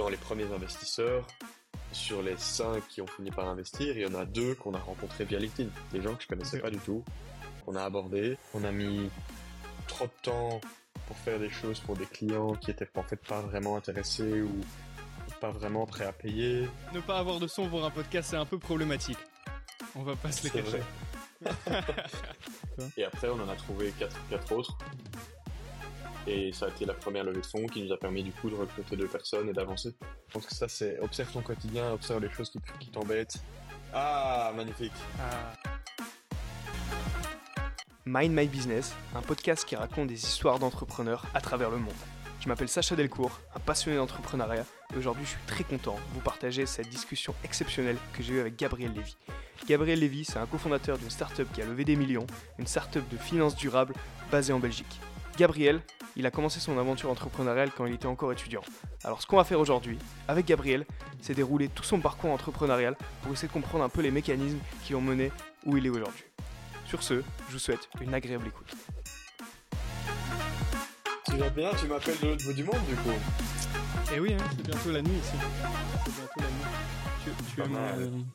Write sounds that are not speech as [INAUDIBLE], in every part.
dans les premiers investisseurs, sur les cinq qui ont fini par investir, il y en a deux qu'on a rencontrés via LinkedIn. Des gens que je connaissais pas du tout, qu'on a abordé. On a mis trop de temps pour faire des choses pour des clients qui étaient en fait pas vraiment intéressés ou pas vraiment prêts à payer. Ne pas avoir de son pour un podcast, c'est un peu problématique. On va pas se le C'est cacher. [LAUGHS] Et après, on en a trouvé quatre, quatre autres. Et ça a été la première levée de fonds qui nous a permis du coup de recruter deux personnes et d'avancer. Je pense que ça, c'est observe ton quotidien, observe les choses qui, qui t'embêtent. Ah, magnifique. Ah. Mind My Business, un podcast qui raconte des histoires d'entrepreneurs à travers le monde. Je m'appelle Sacha Delcourt, un passionné d'entrepreneuriat, et aujourd'hui je suis très content de vous partager cette discussion exceptionnelle que j'ai eue avec Gabriel Lévy. Gabriel Lévy, c'est un cofondateur d'une startup qui a levé des millions, une startup de finances durables basée en Belgique. Gabriel, il a commencé son aventure entrepreneuriale quand il était encore étudiant. Alors ce qu'on va faire aujourd'hui, avec Gabriel, c'est dérouler tout son parcours entrepreneurial pour essayer de comprendre un peu les mécanismes qui l'ont mené où il est aujourd'hui. Sur ce, je vous souhaite une agréable écoute. Tu vas bien Tu m'appelles de l'autre bout du monde du coup Et oui, hein, c'est bientôt la nuit ici. C'est bientôt la nuit. Tu, es, mal. mon,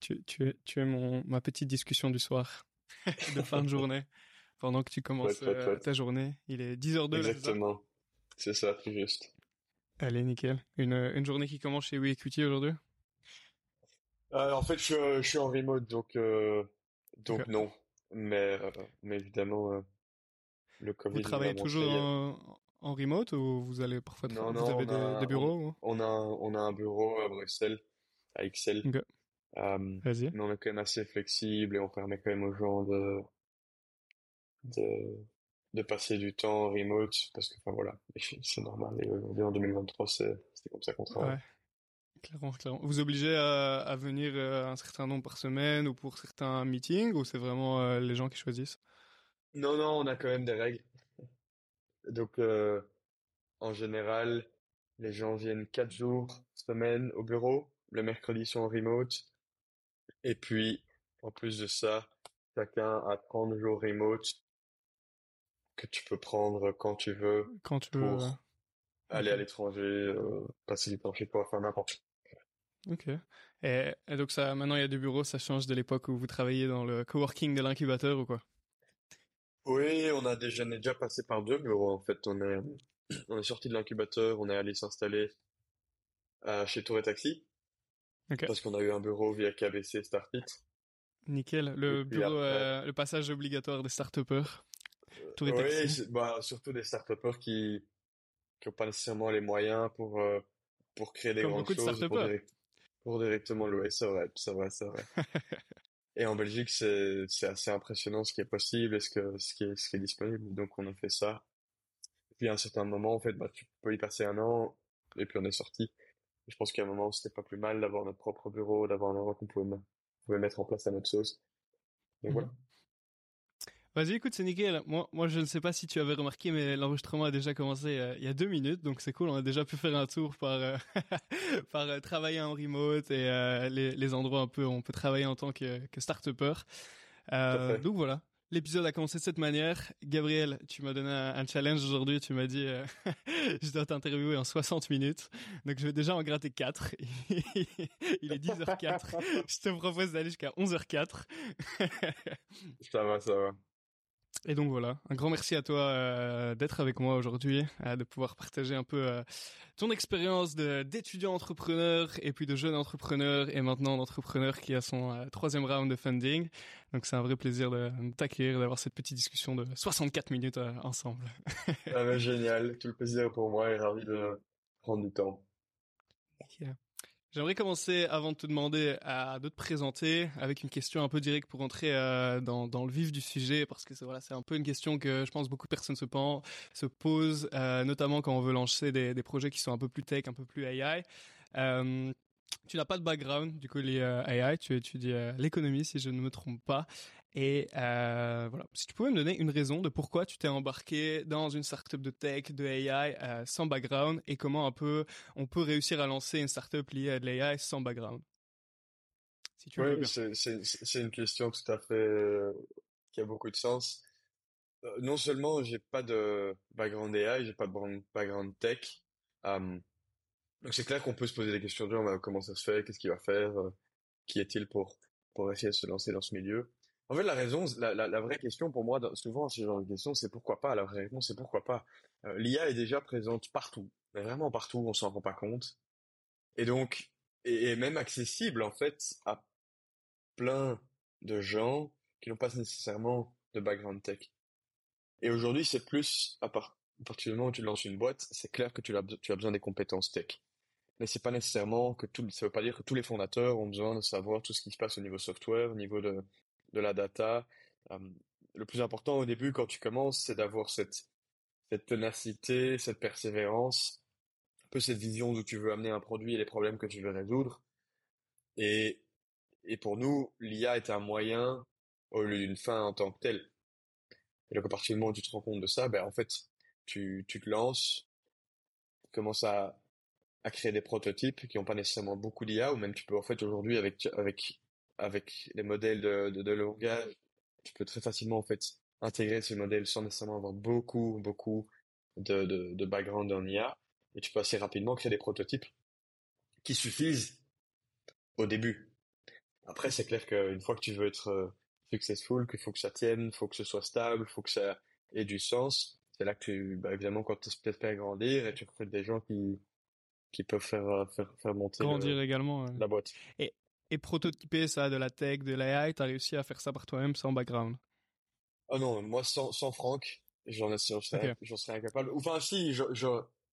tu, tu es, tu es mon, ma petite discussion du soir, [LAUGHS] de fin de journée, pendant que tu commences Ouais, ouais, euh, ouais. ta journée. Il est 10h02 là, c'est ça? Exactement. C'est ça, tout juste. Allez, nickel. Une, une journée qui commence chez WeEquity aujourd'hui? Euh, en fait, je, suis- je suis en remote, donc, euh, donc non. Mais, euh, mais évidemment, euh, le Covid Vous travaillez toujours euh, en, en remote ou vous allez parfois Non, non, vous avez on des, a- des bureaux ou- On a, un- on a un bureau à Bruxelles, à Excel. Ok. Euh, Vas-y. mais on est quand même assez flexible et on permet quand même aux gens de, de, de passer du temps en remote parce que, enfin voilà, [LAUGHS] c'est normal. Et aujourd'hui, en 2023, c'est, c'est comme ça qu'on travaille. Ouais. Clairement, clairement. Vous obligez à, à venir euh, un certain nombre par semaine ou pour certains meetings ou c'est vraiment euh, les gens qui choisissent? Non, non, on a quand même des règles. Donc, euh, en général, les gens viennent quatre jours semaine au bureau. Le mercredi, ils sont en remote. Et puis, en plus de ça, chacun a 30 jours remote que tu peux prendre quand tu veux quand tu veux pour euh, aller à l'étranger, euh, passer du temps chez toi, faire n'importe Ok. Et, et donc ça, maintenant il y a des bureaux, ça change de l'époque où vous travailliez dans le coworking de l'incubateur ou quoi? Oui, on a déjà, on est déjà passé par deux bureaux en fait. On est, [CLEARS THROAT] on est sorti de l'incubateur, on est allé s'installer euh, chez Tour et Taxi Ok. parce qu'on a eu un bureau via KBC Startit. Nickel. Le bureau, après- euh, le passage obligatoire des start-upers. Oui, bah, surtout des start-upers qui qui ont pas nécessairement les moyens pour euh, pour créer des Comme grandes beaucoup de choses pour, direct- pour directement louer. C'est vrai, c'est vrai, c'est vrai. [LAUGHS] Et en Belgique, c'est c'est assez impressionnant ce qui est possible et ce que ce qui est ce qui est disponible. Donc on a fait ça. Et puis à un certain moment, en fait, bah tu peux y passer un an et puis on est sorti. Je pense qu'à un moment, c'était pas plus mal d'avoir notre propre bureau, d'avoir un endroit qu'on pouvait, pouvait mettre en place à notre sauce. Donc voilà. Vas-y, écoute, c'est nickel. Moi, moi, je ne sais pas si tu avais remarqué, mais l'enregistrement a déjà commencé euh, il y a deux minutes, donc c'est cool. On a déjà pu faire un tour par, euh, [LAUGHS] par euh, travailler en remote et les, les endroits un peu où on peut travailler en tant que, que start-upper. Donc voilà, l'épisode a commencé de cette manière. Gabriel, tu m'as donné un, un challenge aujourd'hui. Tu m'as dit, euh, [LAUGHS] je dois t'interviewer en 60 minutes. Donc je vais déjà en gratter 4. [LAUGHS] il est 10h04. je te propose d'aller jusqu'à 11h04. Ça va, ça va. Et donc voilà, un grand merci à toi euh, d'être avec moi aujourd'hui, euh, de pouvoir partager un peu euh, ton expérience d'étudiant entrepreneur et puis de jeune entrepreneur et maintenant d'entrepreneur qui a son troisième round de funding. Donc c'est un vrai plaisir de, de t'accueillir, d'avoir cette petite discussion de 64 minutes ensemble. Ah, mais génial, tout le plaisir pour moi et ravi de prendre du temps. J'aimerais commencer avant de te demander à, de te présenter avec une question un peu directe pour entrer euh, dans, le vif du sujet parce que c'est voilà, c'est un peu une question que je pense beaucoup de personnes se, se posent, euh, notamment quand on veut lancer des, projets qui sont un peu plus tech, un peu plus AI. Euh, tu n'as pas de background du coup à AI, tu étudies l'économie si je ne me trompe pas. Et euh, voilà, si tu pouvais me donner une raison de pourquoi tu t'es embarqué dans une startup de tech, de AI, euh, sans background, et comment un peu on peut réussir à lancer une startup liée à de l'AI sans background? Si tu Oui, c'est, une question tout à fait euh, qui a beaucoup de sens. Non seulement j'ai pas de background AI, j'ai pas de background tech, Donc c'est clair qu'on peut se poser des questions genre, comment ça se fait, qu'est-ce qu'il va faire, qui est-il pour pour essayer de se lancer dans ce milieu? En fait, la raison, la, vraie question pour moi, souvent, ce genre de question, c'est pourquoi pas? La vraie réponse, c'est pourquoi pas? Euh, L'IA est déjà présente partout, vraiment partout, on s'en rend pas compte. Et donc, et, même accessible, en fait, à plein de gens qui n'ont pas nécessairement de background tech. Et aujourd'hui, c'est plus, à, part, à partir du moment où tu lances une boîte, c'est clair que tu as, tu as besoin des compétences tech. Mais c'est pas nécessairement que tout, ça veut pas dire que tous les fondateurs ont besoin de savoir tout ce qui se passe au niveau software, au niveau de, de la data. Euh, le plus important au début, quand tu commences, c'est d'avoir cette, cette ténacité, cette persévérance, un peu cette vision d'où tu veux amener un produit et les problèmes que tu veux résoudre. Et, et pour nous, l'IA est un moyen au lieu d'une fin en tant que telle. Et donc à partir du moment où tu te rends compte de ça, ben en fait, tu, tu te lances, tu commences à, à créer des prototypes qui n'ont pas nécessairement beaucoup d'IA, ou même tu peux en fait aujourd'hui avec avec avec les modèles de, de, de langage, tu peux très facilement en fait intégrer ces modèles sans nécessairement avoir beaucoup beaucoup de, de, de background en IA, et tu peux assez rapidement créer des prototypes qui suffisent au début. Après, c'est clair qu'une fois que tu veux être euh, successful, qu'il faut que ça tienne, faut que ce soit stable, faut que ça ait du sens. C'est là que tu, bah, évidemment, quand tu espères grandir et tu recrutes des gens qui, qui peuvent faire, euh, faire, faire monter grandir également, la boîte. Et, et prototyper ça, de la tech, de l'AI, tu as réussi à faire ça par toi-même sans background Oh non, moi sans, sans Franck, j'en serais, j'en serais incapable. Enfin, si, je, je,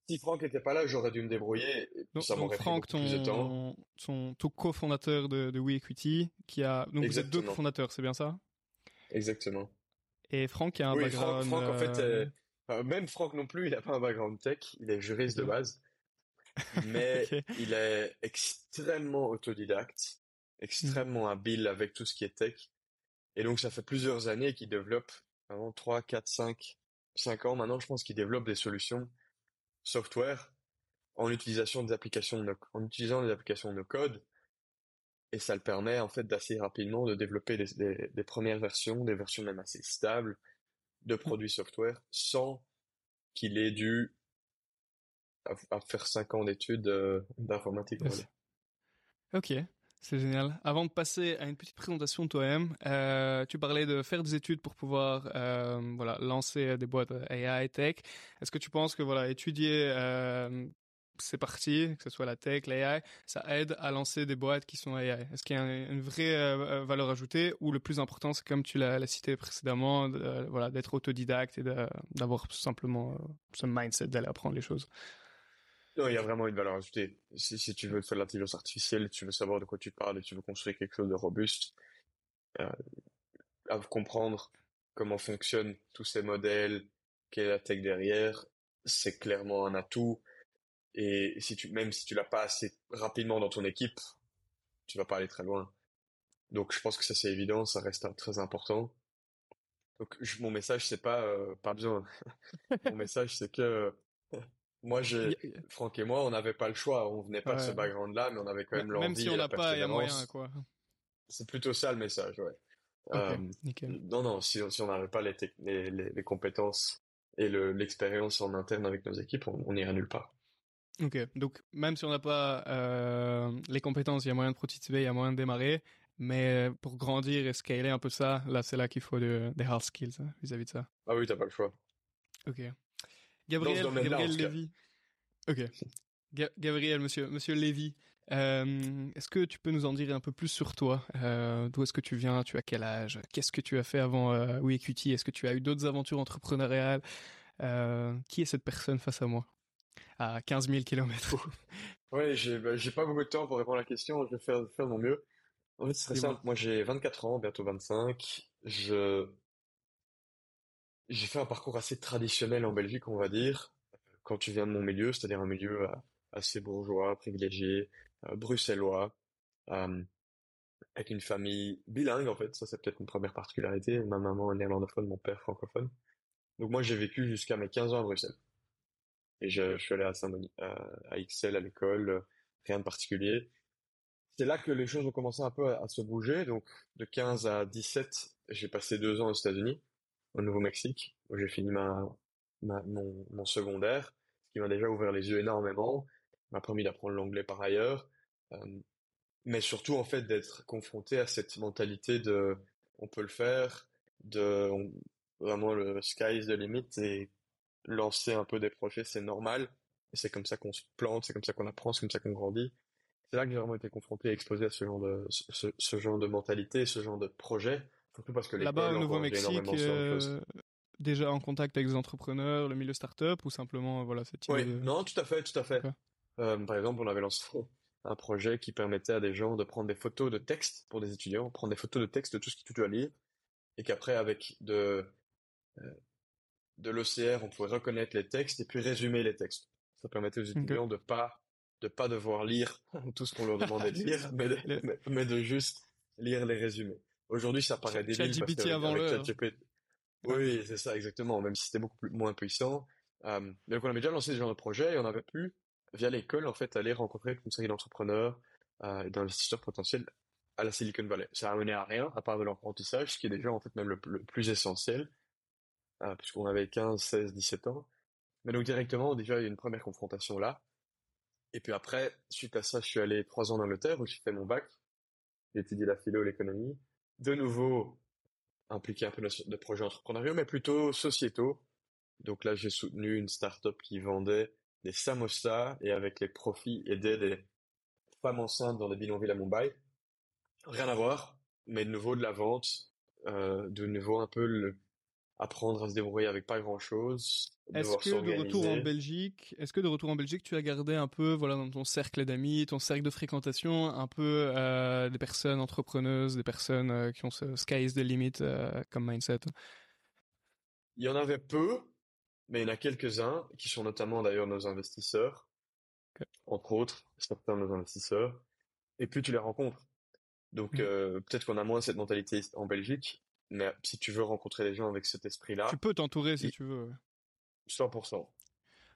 si Franck était pas là, j'aurais dû me débrouiller. Donc, ça Franck, ton, plus de temps. Ton, ton cofondateur de, de WeEquity, qui a, donc vous êtes deux cofondateurs, c'est bien ça? Exactement. Et Franck a un oui, background. Franck, Franck, en fait, euh, euh, même Franck non plus, il a pas un background tech, il est juriste de base. [LAUGHS] Mais il est extrêmement autodidacte, extrêmement habile avec tout ce qui est tech. Et donc, ça fait plusieurs années qu'il développe, avant 3, 4, 5, 5 ans maintenant, je pense qu'il développe des solutions software en utilisation des applications no, en utilisant des applications no code. Et ça le permet en fait d'assez rapidement de développer des, des, des, premières versions, des versions même assez stables de produits software sans qu'il ait dû à, faire cinq ans d'études euh, d'informatique. Ok, c'est génial. Avant de passer à une petite présentation de toi-même, euh, tu parlais de faire des études pour pouvoir euh, voilà lancer des boîtes AI tech. Est-ce que tu penses que voilà étudier euh, c'est parti, que ce soit la tech, l'AI, ça aide à lancer des boîtes qui sont AI. Est-ce qu'il y a une vraie euh, valeur ajoutée ou le plus important, c'est comme tu l'as cité précédemment, de, voilà, d'être autodidacte et d'avoir simplement euh, ce mindset d'aller apprendre les choses? Non, il y a vraiment une valeur ajoutée. Si, si tu veux faire de l'intelligence artificielle, tu veux savoir de quoi tu parles et tu veux construire quelque chose de robuste, euh, à comprendre comment fonctionnent tous ces modèles, quelle est la tech derrière, c'est clairement un atout et si tu, même si tu l'as pas assez rapidement dans ton équipe, tu vas pas aller très loin. Donc je pense que ça c'est évident, ça reste très important. Donc mon message c'est pas euh, pas besoin. [LAUGHS] mon message c'est que moi Franck et moi on n'avait pas le choix, on venait pas de ce background là, mais on avait quand même l'envie. Même si on n'a pas, il y a moyen quoi. C'est plutôt ça le message, ouais. euh, non non, si, si on n'avait pas les, les, les, compétences et l'expérience en interne avec nos équipes, on n'irait nulle part. Ok, donc même si on n'a pas euh, les compétences, il y a moyen de prototyper, il y a moyen de démarrer, mais pour grandir et scaler un peu ça, là c'est là qu'il faut de, des hard skills hein, vis-à-vis de ça. Ah oui, t'as pas le choix. Ok. Gabriel, Gabriel Lévy. Ok. Gabriel, monsieur, monsieur Lévy, euh, est-ce que tu peux nous en dire un peu plus sur toi? Euh, D'où est-ce que tu viens? Tu as quel âge? Qu'est-ce que tu as fait avant euh, WeEquity Est-ce que tu as eu d'autres aventures entrepreneuriales? Euh, Qui est cette personne face à moi? À 15 000 kilomètres. ouais, j'ai bah, pas beaucoup de temps pour répondre à la question. Je vais faire faire mon mieux. En fait, c'est très simple. Moi, j'ai 24 ans, bientôt 25. Je j'ai fait un parcours assez traditionnel en Belgique, on va dire. Quand tu viens de mon milieu, c'est-à-dire un milieu euh, assez bourgeois, privilégié, euh, bruxellois, euh, avec une famille bilingue en fait. Ça, c'est peut-être une première particularité. Ma maman est néerlandophone, mon père francophone. Donc moi, j'ai vécu jusqu'à mes 15 ans à Bruxelles. Et je, suis allé à Saint-Denis, à, Excel, à l'école, rien de particulier. C'est là que les choses ont commencé un peu à, se bouger. Donc, de 15 à 17, j'ai passé deux ans aux États-Unis, au Nouveau-Mexique, où j'ai fini ma, mon, secondaire, ce qui m'a déjà ouvert les yeux énormément. m'a permis d'apprendre l'anglais par ailleurs, euh, mais surtout en fait d'être confronté à cette mentalité de on peut le faire, de vraiment le sky is the limit et lancer un peu des projets c'est normal c'est comme ça qu'on se plante, c'est comme ça qu'on apprend, c'est comme ça qu'on grandit. C'est là que j'ai vraiment été confronté et exposé à ce genre de ce genre de mentalité, ce genre de projet, surtout parce que là-bas au Nouveau-Mexique, euh, déjà en contact avec des entrepreneurs, le milieu startup ou simplement voilà cette Oui, non, tout à fait, tout à fait. Euh, par exemple, on avait lancé [LAUGHS] un projet qui permettait à des gens de prendre des photos de texte pour des étudiants, prendre des photos de texte de tout ce qui tu dois lire, et qu'après avec de euh, de l'OCR, on pouvait reconnaître les textes et puis résumer les textes. Ça permettait aux étudiants de pas de pas devoir lire [LAUGHS] tout ce qu'on leur demandait de [LAUGHS] lire, mais de, mais, de juste lire les résumés. Aujourd'hui, ça paraît débile parce que avant le... Oui, c'est ça exactement. Même si c'était beaucoup plus, moins puissant. Euh, donc on avait déjà lancé ce genre de projet et on avait pu via l'école, en fait, aller rencontrer une série d'entrepreneurs euh, et d'investisseurs potentiels à la Silicon Valley. Ça a mené à rien, à part de l'apprentissage, ce qui est déjà, en fait, même le, plus essentiel, euh, puisqu'on avait 15, 16, 17 ans. Mais donc, directement, déjà, il y a une première confrontation là. Et puis après, suite à ça, je suis allé trois ans en Angleterre, où j'ai fait mon bac. J'ai étudié la philo et l'économie. De nouveau, impliqué un peu de projets entrepreneuriaux, mais plutôt sociétaux. Donc là, j'ai soutenu une start-up qui vendait des samosas et avec les profits aider des femmes enceintes dans des bidonvilles à Mumbai. Rien à voir, mais de nouveau de la vente, euh, de nouveau un peu le, apprendre à se débrouiller avec pas grand chose. Est-ce que de retour en Belgique, est-ce que de retour en Belgique, tu as gardé un peu, voilà, dans ton cercle d'amis, ton cercle de fréquentation, un peu euh, des personnes entrepreneuses, des personnes euh, qui ont ce sky is the limit euh, comme mindset? Il y en avait peu, mais il y en a quelques-uns qui sont notamment d'ailleurs nos investisseurs, entre autres, certains de nos investisseurs. Et plus tu les rencontres. Donc mmh. peut-être qu'on a moins cette mentalité en Belgique, mais si tu veux rencontrer des gens avec cet esprit-là... Tu peux t'entourer si tu veux. 100%.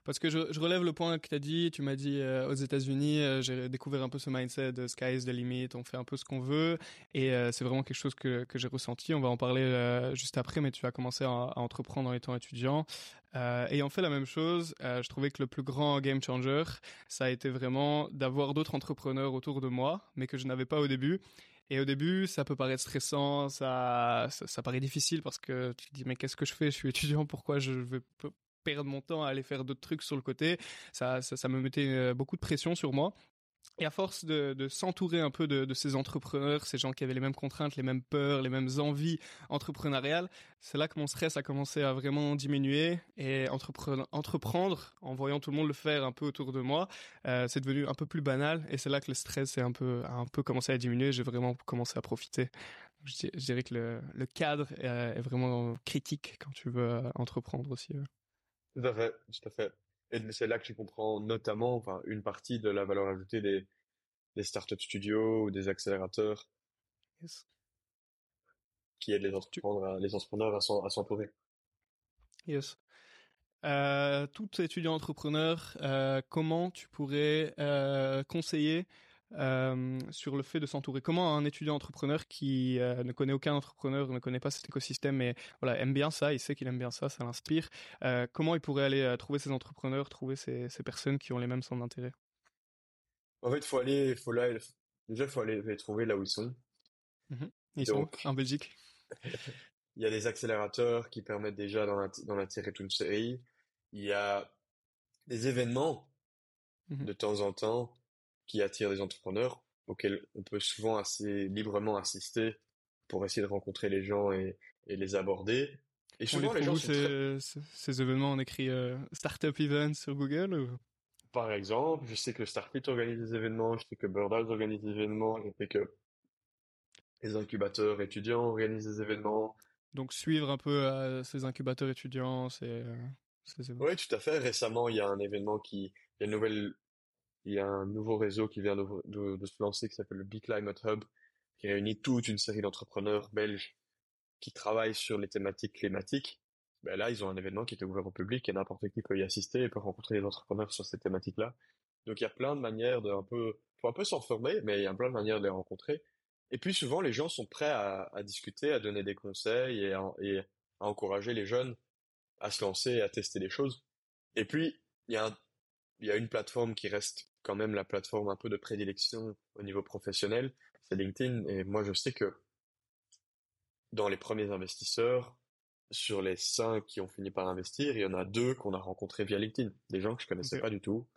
Parce que je, je, relève le point que tu as dit, tu m'as dit euh, aux États-Unis, euh, j'ai découvert un peu ce mindset de sky is the limit, on fait un peu ce qu'on veut, et euh, c'est vraiment quelque chose que, que j'ai ressenti. On va en parler juste après, mais tu as commencé à, à entreprendre en étant étudiant. ayant fait la même chose, je trouvais que le plus grand game changer, ça a été vraiment d'avoir d'autres entrepreneurs autour de moi, mais que je n'avais pas au début. Et au début, ça peut paraître stressant, ça, ça, paraît difficile parce que tu te dis mais qu'est-ce que je fais? Je suis étudiant, pourquoi je vais perdre mon temps à aller faire d'autres trucs sur le côté? Ça, ça, me mettait euh, beaucoup de pression sur moi. Et à force de, s'entourer un peu de, ces entrepreneurs, ces gens qui avaient les mêmes contraintes, les mêmes peurs, les mêmes envies entrepreneuriales, c'est là que mon stress a commencé à vraiment diminuer et entreprendre, en voyant tout le monde le faire un peu autour de moi, euh, c'est devenu un peu plus banal et c'est là que le stress est un peu, a un peu commencé à diminuer. J'ai vraiment commencé à profiter. Je, dirais que le, cadre est, est, vraiment critique quand tu veux euh, entreprendre aussi. Tout à fait, tout à fait. Et c'est là que tu comprends notamment, enfin, une partie de la valeur ajoutée des, des startup studios ou des accélérateurs. Qui aident les entrepreneurs, à, les entrepreneurs à s'entourer. Yes. Euh, tout étudiant entrepreneur, euh, comment tu pourrais euh, conseiller euh, sur le fait de s'entourer. Comment un étudiant entrepreneur qui euh, ne connaît aucun entrepreneur, ne connaît pas cet écosystème, mais voilà aime bien ça, il sait qu'il aime bien ça, ça l'inspire. Euh, comment il pourrait aller trouver ces entrepreneurs, trouver ces, ces, personnes qui ont les mêmes centres d'intérêt? En fait, faut aller, faut là, déjà faut aller les trouver là où ils sont. Mmh ils sont en Belgique? [LAUGHS] il y a des accélérateurs qui permettent déjà d'en attirer toute une série. Il y a des événements mmh de temps en temps qui attire des entrepreneurs auxquels on peut souvent assez librement assister pour essayer de rencontrer les gens et, et les aborder. Et souvent, les, gens ces, ces, événements, on écrit euh, Startup Events sur Google ou... Par exemple, je sais que Starfit organise des événements, je sais que Birdhouse organise des événements, je sais que les incubateurs étudiants organisent des événements. Donc suivre un peu euh, ces incubateurs étudiants, c'est... Euh, oui, tout à fait. Récemment, il y a un événement qui... Il y a une nouvelle il y a un nouveau réseau qui vient de, se lancer qui s'appelle le Big Climate Hub, qui réunit toute une série d'entrepreneurs belges qui travaillent sur les thématiques climatiques. Ben là, ils ont un événement qui est ouvert au public et n'importe qui peut y assister et peut rencontrer des entrepreneurs sur ces thématiques-là. Donc il y a plein de manières de un peu, faut un peu s'en former, mais il y a plein de manières de les rencontrer. Et puis souvent, les gens sont prêts à, discuter, à donner des conseils et à, encourager les jeunes à se lancer et à tester des choses. Et puis, il y a il y a une plateforme qui reste quand même la plateforme un peu de prédilection au niveau professionnel, c'est LinkedIn. Et moi, je sais que dans les premiers investisseurs, sur les cinq qui ont fini par investir, il y en a deux qu'on a rencontrés via LinkedIn, des gens que je connaissais pas du tout,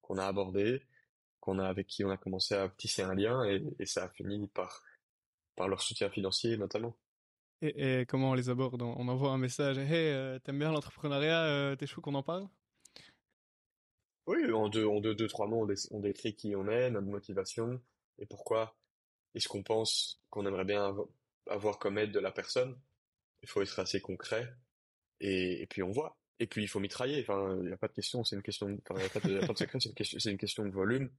qu'on a abordés, qu'on a avec qui on a commencé à tisser un lien et, et ça a fini par par leur soutien financier notamment. Et, et comment on les aborde? On envoie un message, hey, euh, t'aimes bien l'entrepreneuriat, euh, t'es chaud qu'on en parle? Oui, en deux, en deux, deux, trois mots, on, décrit qui on est, notre motivation et pourquoi est-ce qu'on pense qu'on aimerait bien avoir comme aide de la personne? Il faut être assez concret et, et puis on voit. Et puis il faut mitrailler. Enfin, il n'y a pas de question. C'est une question. Enfin, il n'y a, pas de secret. C'est une question. C'est une question de volume.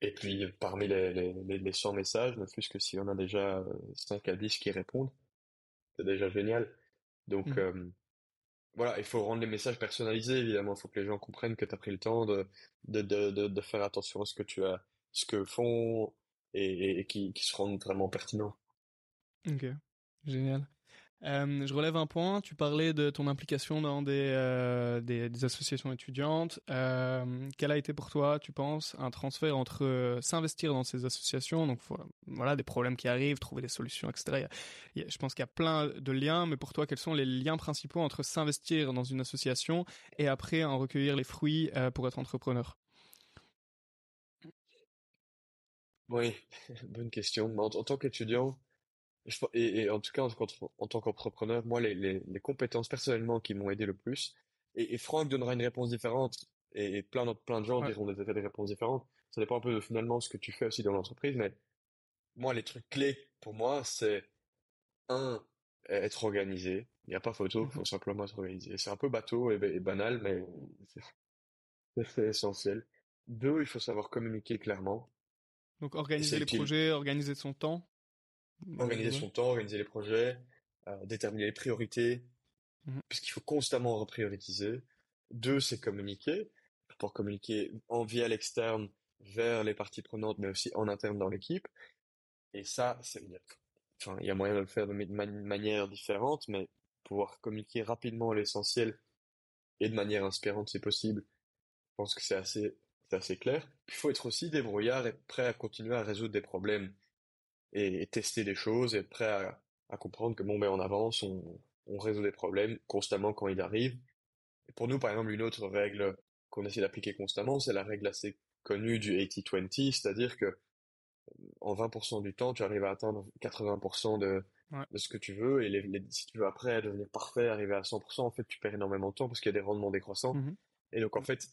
Et puis parmi les, les, les 100 messages, ne plus que s'il y en a déjà 5 à 10 qui répondent, c'est déjà génial. Donc mmh. euh, voilà, il faut rendre les messages personnalisés évidemment. Il faut que les gens comprennent que tu as pris le temps de de, de, de, faire attention à ce que tu as, ce que font et, et, qui, qui se rendent vraiment pertinents. Ok, génial. Euh, je relève un point. Tu parlais de ton implication dans des, euh, associations étudiantes. Euh, quel a été pour toi, tu penses, un transfert entre s'investir dans ces associations, donc voilà des problèmes qui arrivent, trouver des solutions, etc. Je pense qu'il y a plein de liens, mais pour toi, quels sont les liens principaux entre s'investir dans une association et après en recueillir les fruits pour être entrepreneur? Oui, [LAUGHS] bonne question. En tant qu'étudiant, et, et, en tout cas, en, en tant qu'entrepreneur, moi, les, les, les, compétences personnellement qui m'ont aidé le plus, et, et, Franck donnera une réponse différente, et, plein, d'autres, plein de gens diront des, des réponses différentes. Ça dépend un peu de finalement ce que tu fais aussi dans l'entreprise, mais moi, les trucs clés pour moi, c'est un, être organisé. Il n'y a pas photo, il faut simplement être organisé. C'est un peu bateau et, et banal, mais c'est essentiel. Deux, il faut savoir communiquer clairement. Donc organiser les projets, organiser son temps. Organiser son temps, organiser les projets, euh, déterminer les priorités, puisqu'il faut constamment reprioriser. Deux, c'est communiquer, pour communiquer en via l'externe vers les parties prenantes, mais aussi en interne dans l'équipe. Et ça, c'est, enfin, il y a moyen de le faire de manière différente, mais pouvoir communiquer rapidement l'essentiel et de manière inspirante, c'est possible. Je pense que c'est assez, c'est assez clair. Il faut être aussi débrouillard et prêt à continuer à résoudre des problèmes et, tester des choses, et être prêt à, à, comprendre que bon ben on avance, on, on résout des problèmes constamment quand il arrive. Et pour nous, par exemple, une autre règle qu'on essaie d'appliquer constamment, c'est la règle assez connue du 80-20, c'est-à-dire que en 20% du temps, tu arrives à atteindre 80% de, de ce que tu veux, et les, si tu veux après devenir parfait, arriver à 100%, en fait, tu perds énormément de temps parce qu'il y a des rendements décroissants. Mmh et donc, en fait,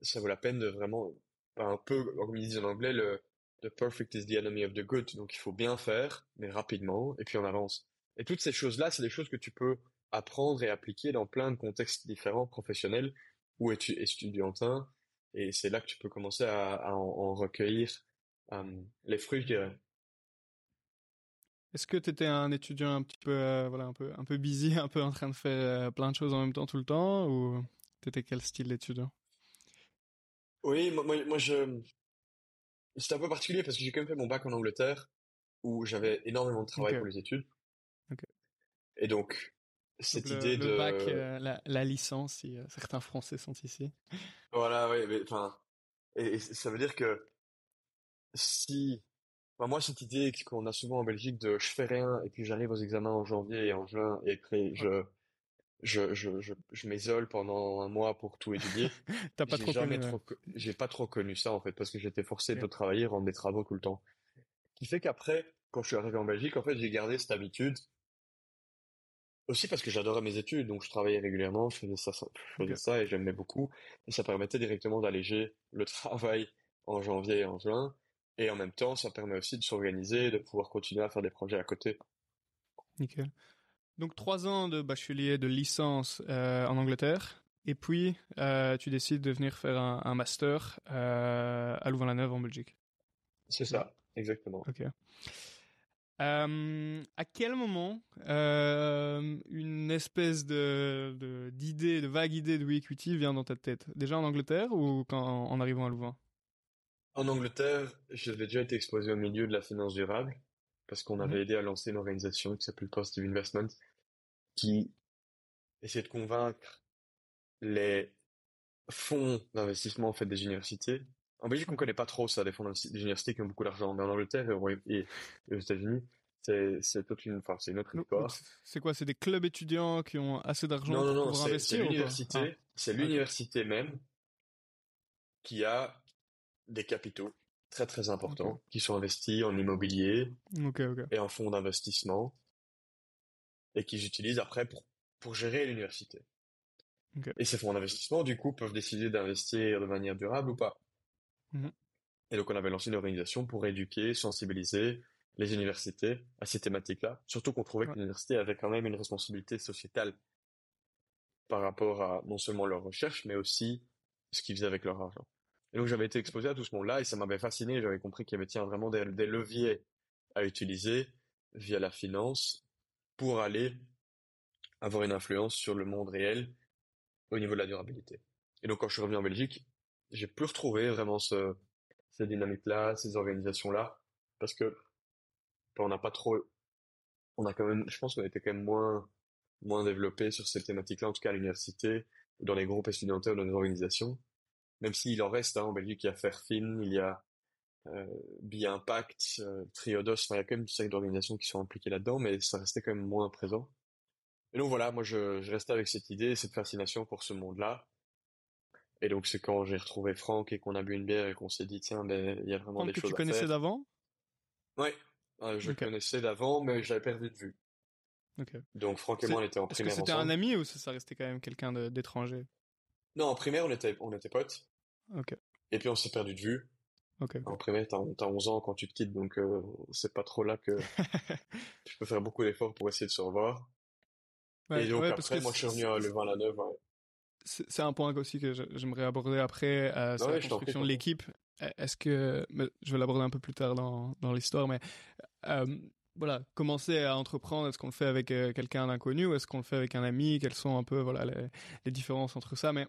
ça vaut la peine de vraiment, un peu, comme ils disent en anglais, le, The perfect is the enemy of the good. Donc il faut bien faire, mais rapidement, et puis on avance. Et toutes ces choses-là, c'est des choses que tu peux apprendre et appliquer dans plein de contextes différents, professionnels ou étudiantins. Et c'est là que tu peux commencer à, à en, recueillir euh, les fruits, je dirais. Est-ce que tu étais un étudiant un petit peu, euh, voilà, un peu, un peu busy, [LAUGHS] un peu en train de faire euh, plein de choses en même temps tout le temps, ou t'étais quel style d'étudiant? Oui, moi, moi, moi je, c'était un peu particulier parce que j'ai quand même fait mon bac en Angleterre où j'avais énormément de travail pour les études. Et donc, cette idée le de... bac, euh, la, la, licence, si euh, certains Français sont ici. Voilà, oui, mais enfin... Et, ça veut dire que si... Enfin, moi, cette idée qu'on a souvent en Belgique de je fais rien et puis j'arrive aux examens en janvier et en juin et après je je, je, je, je m'isole pendant un mois pour tout étudier. [LAUGHS] T'as pas trop connu. J'ai pas trop connu ça, en fait, parce que j'étais forcé de travailler, rendre des travaux tout le temps. Qui fait qu'après, quand je suis arrivé en Belgique, en fait, j'ai gardé cette habitude. Aussi parce que j'adorais mes études, donc je travaillais régulièrement, je faisais ça, je faisais ça et j'aimais beaucoup. Et ça permettait directement d'alléger le travail en janvier et en juin. Et en même temps, ça permet aussi de s'organiser, de pouvoir continuer à faire des projets à côté. Nickel. Donc trois ans de bachelier de licence euh, en Angleterre, et puis euh, tu décides de venir faire un, un master euh, à Louvain-la-Neuve en Belgique. C'est ça, exactement. Ok. À quel moment une espèce de d'idée, de, vague idée de equity vient dans ta tête? Déjà en Angleterre ou quand, en arrivant à Louvain? En Angleterre, j'avais déjà été exposé au milieu de la finance durable parce qu'on avait mhm. aidé à lancer une organisation qui s'appelle Positive Investment qui essaie de convaincre les fonds d'investissement en fait des universités En Belgique, on connaît pas trop ça, des fonds d'université qui ont beaucoup d'argent. Mais en Angleterre et aux États-Unis, c'est toute une, enfin, c'est une autre histoire. C'est quoi? C'est des clubs étudiants qui ont assez d'argent pour pouvoir investir? C'est l'université, ah. c'est l'université même qui a des capitaux très très importants qui sont investis en immobilier et en fonds d'investissement et qu'ils utilisent après pour, pour gérer l'université. Et ces fonds d'investissement, du coup, peuvent décider d'investir de manière durable ou pas. Mmh et donc, on avait lancé une organisation pour éduquer, sensibiliser les universités à ces thématiques-là. Surtout qu'on trouvait que l'université avait quand même une responsabilité sociétale par rapport à non seulement leur recherche, mais aussi ce qu'ils faisaient avec leur argent. Et donc j'avais été exposé à tout ce monde-là et ça m'avait fasciné. J'avais compris qu'il y avait tiens, vraiment des, leviers à utiliser via la finance pour aller avoir une influence sur le monde réel au niveau de la durabilité. Et donc quand je suis revenu en Belgique, j'ai pu retrouver vraiment ce, ces dynamiques-là, ces organisations-là, parce que on n'a pas trop, on a quand même, je pense qu'on était quand même moins moins développé sur ces thématiques-là, en tout cas à l'université, dans les groupes étudiantins, dans les organisations même s'il en reste hein, en Belgique, il y a Fairfin, il y a euh, Impact, euh, Triodos, enfin, il y a quand même une série d'organisations qui sont impliquées là-dedans, mais ça restait quand même moins présent. Et donc voilà, moi je, je restais avec cette idée, cette fascination pour ce monde-là. Et donc c'est quand j'ai retrouvé Franck et qu'on a bu une bière et qu'on s'est dit tiens, ben il y a vraiment des choses à faire. que tu connaissais d'avant Ouais, je connaissais d'avant, mais j'avais perdu de vue. Donc Franck et moi on était en primaire Est-ce que c'était un ami ou ça restait quand même quelqu'un d'étranger? Non, en primaire on était on était potes. Et puis on s'est perdu de vue. En primaire, t'as, as 11 ans quand tu te quittes, donc euh, c'est pas trop là que [LAUGHS] tu peux faire beaucoup d'efforts pour essayer de se revoir. et donc après, moi je suis revenu à le 20 la 9. C'est un point aussi que j'aimerais aborder après, euh, c'est la construction de l'équipe. E, est-ce que, je vais l'aborder un peu plus tard dans, dans l'histoire, mais euh, voilà, commencer à entreprendre, est-ce qu'on le fait avec euh, quelqu'un d'inconnu ou est-ce qu'on le fait avec un ami? Quelles sont un peu voilà les, les différences entre ça? Mais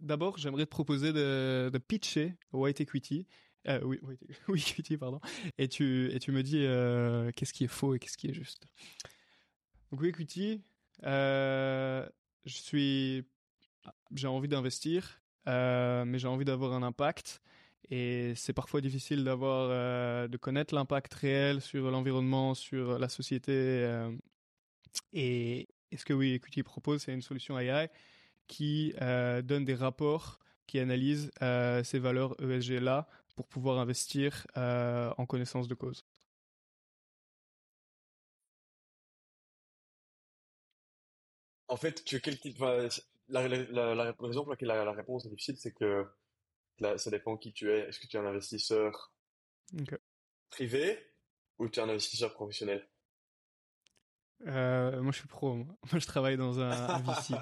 d'abord, j'aimerais te proposer de, de pitcher White Equity. Euh, oui, oui, [LAUGHS] Equity, pardon. Et tu, et tu me dis euh, qu'est-ce qui est faux et qu'est-ce qui est juste? Donc, Equity, euh, je suis, j'ai envie d'investir, mais j'ai envie d'avoir un impact. Et c'est parfois difficile d'avoir, de connaître l'impact réel sur l'environnement, sur la société. et, et ce que Oui Equity propose, c'est une solution AI qui donne des rapports qui analysent euh, ces valeurs ESG-là pour pouvoir investir euh, en connaissance de cause. En fait, tu quel type, la, la, la, raison pour laquelle la, réponse est difficile, c'est que ça dépend qui tu es. Est-ce que tu es un investisseur privé ou tu es un investisseur professionnel? Euh, moi, je suis pro. Moi, [LAUGHS] je travaille dans un, un [LAUGHS] VC.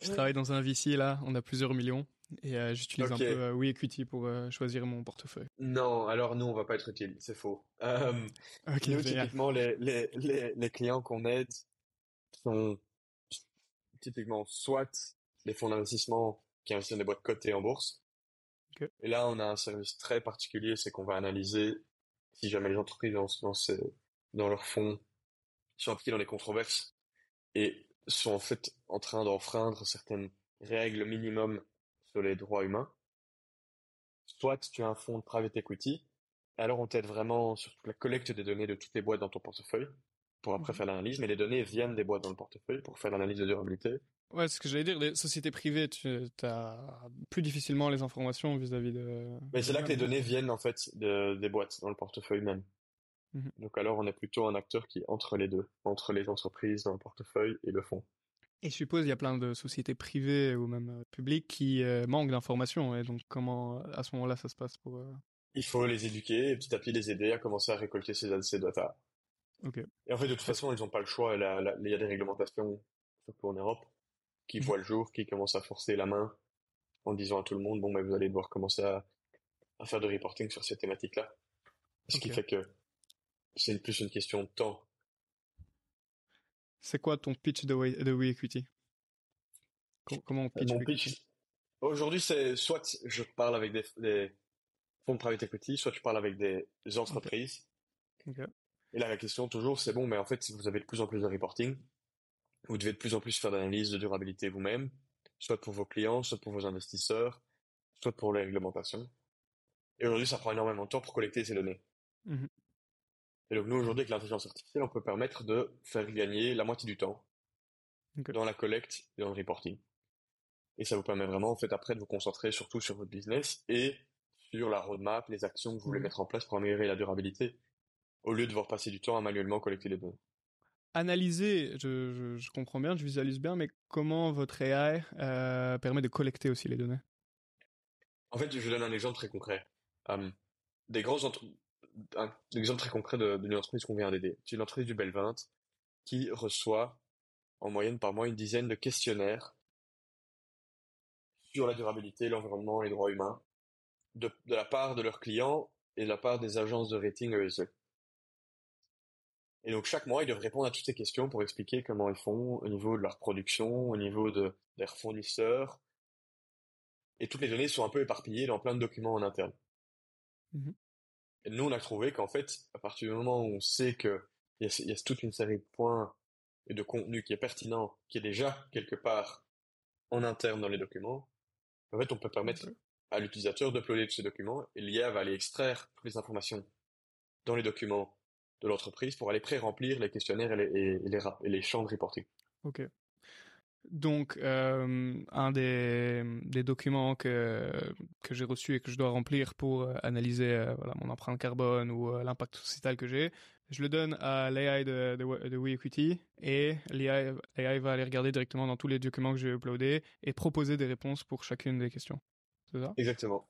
je travaille dans un VC là. On a plusieurs millions et euh, j'utilise un peu euh, WeEquity pour euh, choisir mon portefeuille. Non, alors nous, on va pas être utile. C'est faux. Euh, [LAUGHS] nous, typiquement, les, les, les, les clients qu'on aide sont typiquement soit les fonds d'investissement qui investissent dans des boîtes cotées en bourse. Et là, on a un service très particulier, c'est qu'on va analyser si jamais les entreprises dans, dans, ces, dans leurs fonds sont impliqués dans les controverses et sont en fait en train d'enfreindre certaines règles minimum sur les droits humains. Soit tu as un fonds de private equity, alors on t'aide vraiment sur la collecte des données de toutes les boîtes dans ton portefeuille pour après mhm. faire l'analyse, mais les données viennent des boîtes dans le portefeuille pour faire l'analyse de durabilité. Ouais, ce que j'allais dire. Les sociétés privées, tu as plus difficilement les informations vis-à-vis de. Mais c'est là que les données viennent en fait des boîtes dans le portefeuille même. Mhm. Donc alors on est plutôt un acteur qui est entre les deux, entre les entreprises dans le portefeuille et le fonds. Et je suppose il y a plein de sociétés privées ou même euh, publiques qui euh, manquent d'informations. Et donc comment à ce moment-là ça se passe pour euh, Il faut les éduquer et petit à petit les aider à commencer à récolter ces, ces data. Okay. Et en fait de toute façon ils n'ont pas le choix. Il y a des réglementations surtout en Europe qui mhm. voient le jour, qui commencent à forcer la main en disant à tout le monde bon ben vous allez devoir commencer à, à faire de reporting sur ces thématiques-là. Ce qui fait que c'est plus une question de temps. C'est quoi ton pitch de, We, Equity? Comment on pitch, Mon pitch Aujourd'hui, c'est soit je parle avec des, fonds de private equity, soit je parle avec des entreprises. Et là, la question toujours, c'est bon, mais en fait, si vous avez de plus en plus de reporting, vous devez de plus en plus faire d'analyse de durabilité vous-même, soit pour vos clients, soit pour vos investisseurs, soit pour les réglementations. Et aujourd'hui, ça prend énormément de temps pour collecter ces données. Mhm. Et donc nous, aujourd'hui, avec l'intelligence artificielle, on peut permettre de faire gagner la moitié du temps dans la collecte et dans le reporting. Et ça vous permet vraiment, en fait, après, de vous concentrer surtout sur votre business et sur la roadmap, les actions que vous voulez Mhm. mettre en place pour améliorer la durabilité, au lieu de devoir passer du temps à manuellement collecter les données. Analyser, je, je, je comprends bien, je visualise bien, mais comment votre AI euh, permet de collecter aussi les données? En fait, je vous donne un exemple très concret. Euh, des grands entre- un exemple très concret de- d'une entreprise qu'on vient d'aider. C'est une entreprise du Bel 20 qui reçoit en moyenne par mois une dizaine de questionnaires sur la durabilité, l'environnement, les droits humains, de, de la part de leurs clients et de la part des agences de rating ESG. Et donc chaque mois, ils doivent répondre à toutes ces questions pour expliquer comment ils font au niveau de leur production, au niveau de leurs fournisseurs. Et toutes les données sont un peu éparpillées dans plein de documents en interne. Mhm. Nous, on a trouvé qu'en fait, à partir du moment où on sait que il y a, il y a toute une série de points et de contenu qui est pertinent, qui est déjà quelque part en interne dans les documents, en fait, on peut permettre à l'utilisateur d'uploader tous ces documents et l'IA va aller extraire toutes les informations dans les documents de l'entreprise pour aller pré-remplir les questionnaires et les, et les champs de reporting. Ok. Donc, euh, un des, des documents que, que j'ai reçus et que je dois remplir pour euh, analyser euh, voilà, mon empreinte carbone ou euh, l'impact sociétal que j'ai, je le donne à l'AI de, de, de WeEquity et l'AI va aller regarder directement dans tous les documents que j'ai uploadés et proposer des réponses pour chacune des questions. C'est ça? Exactement.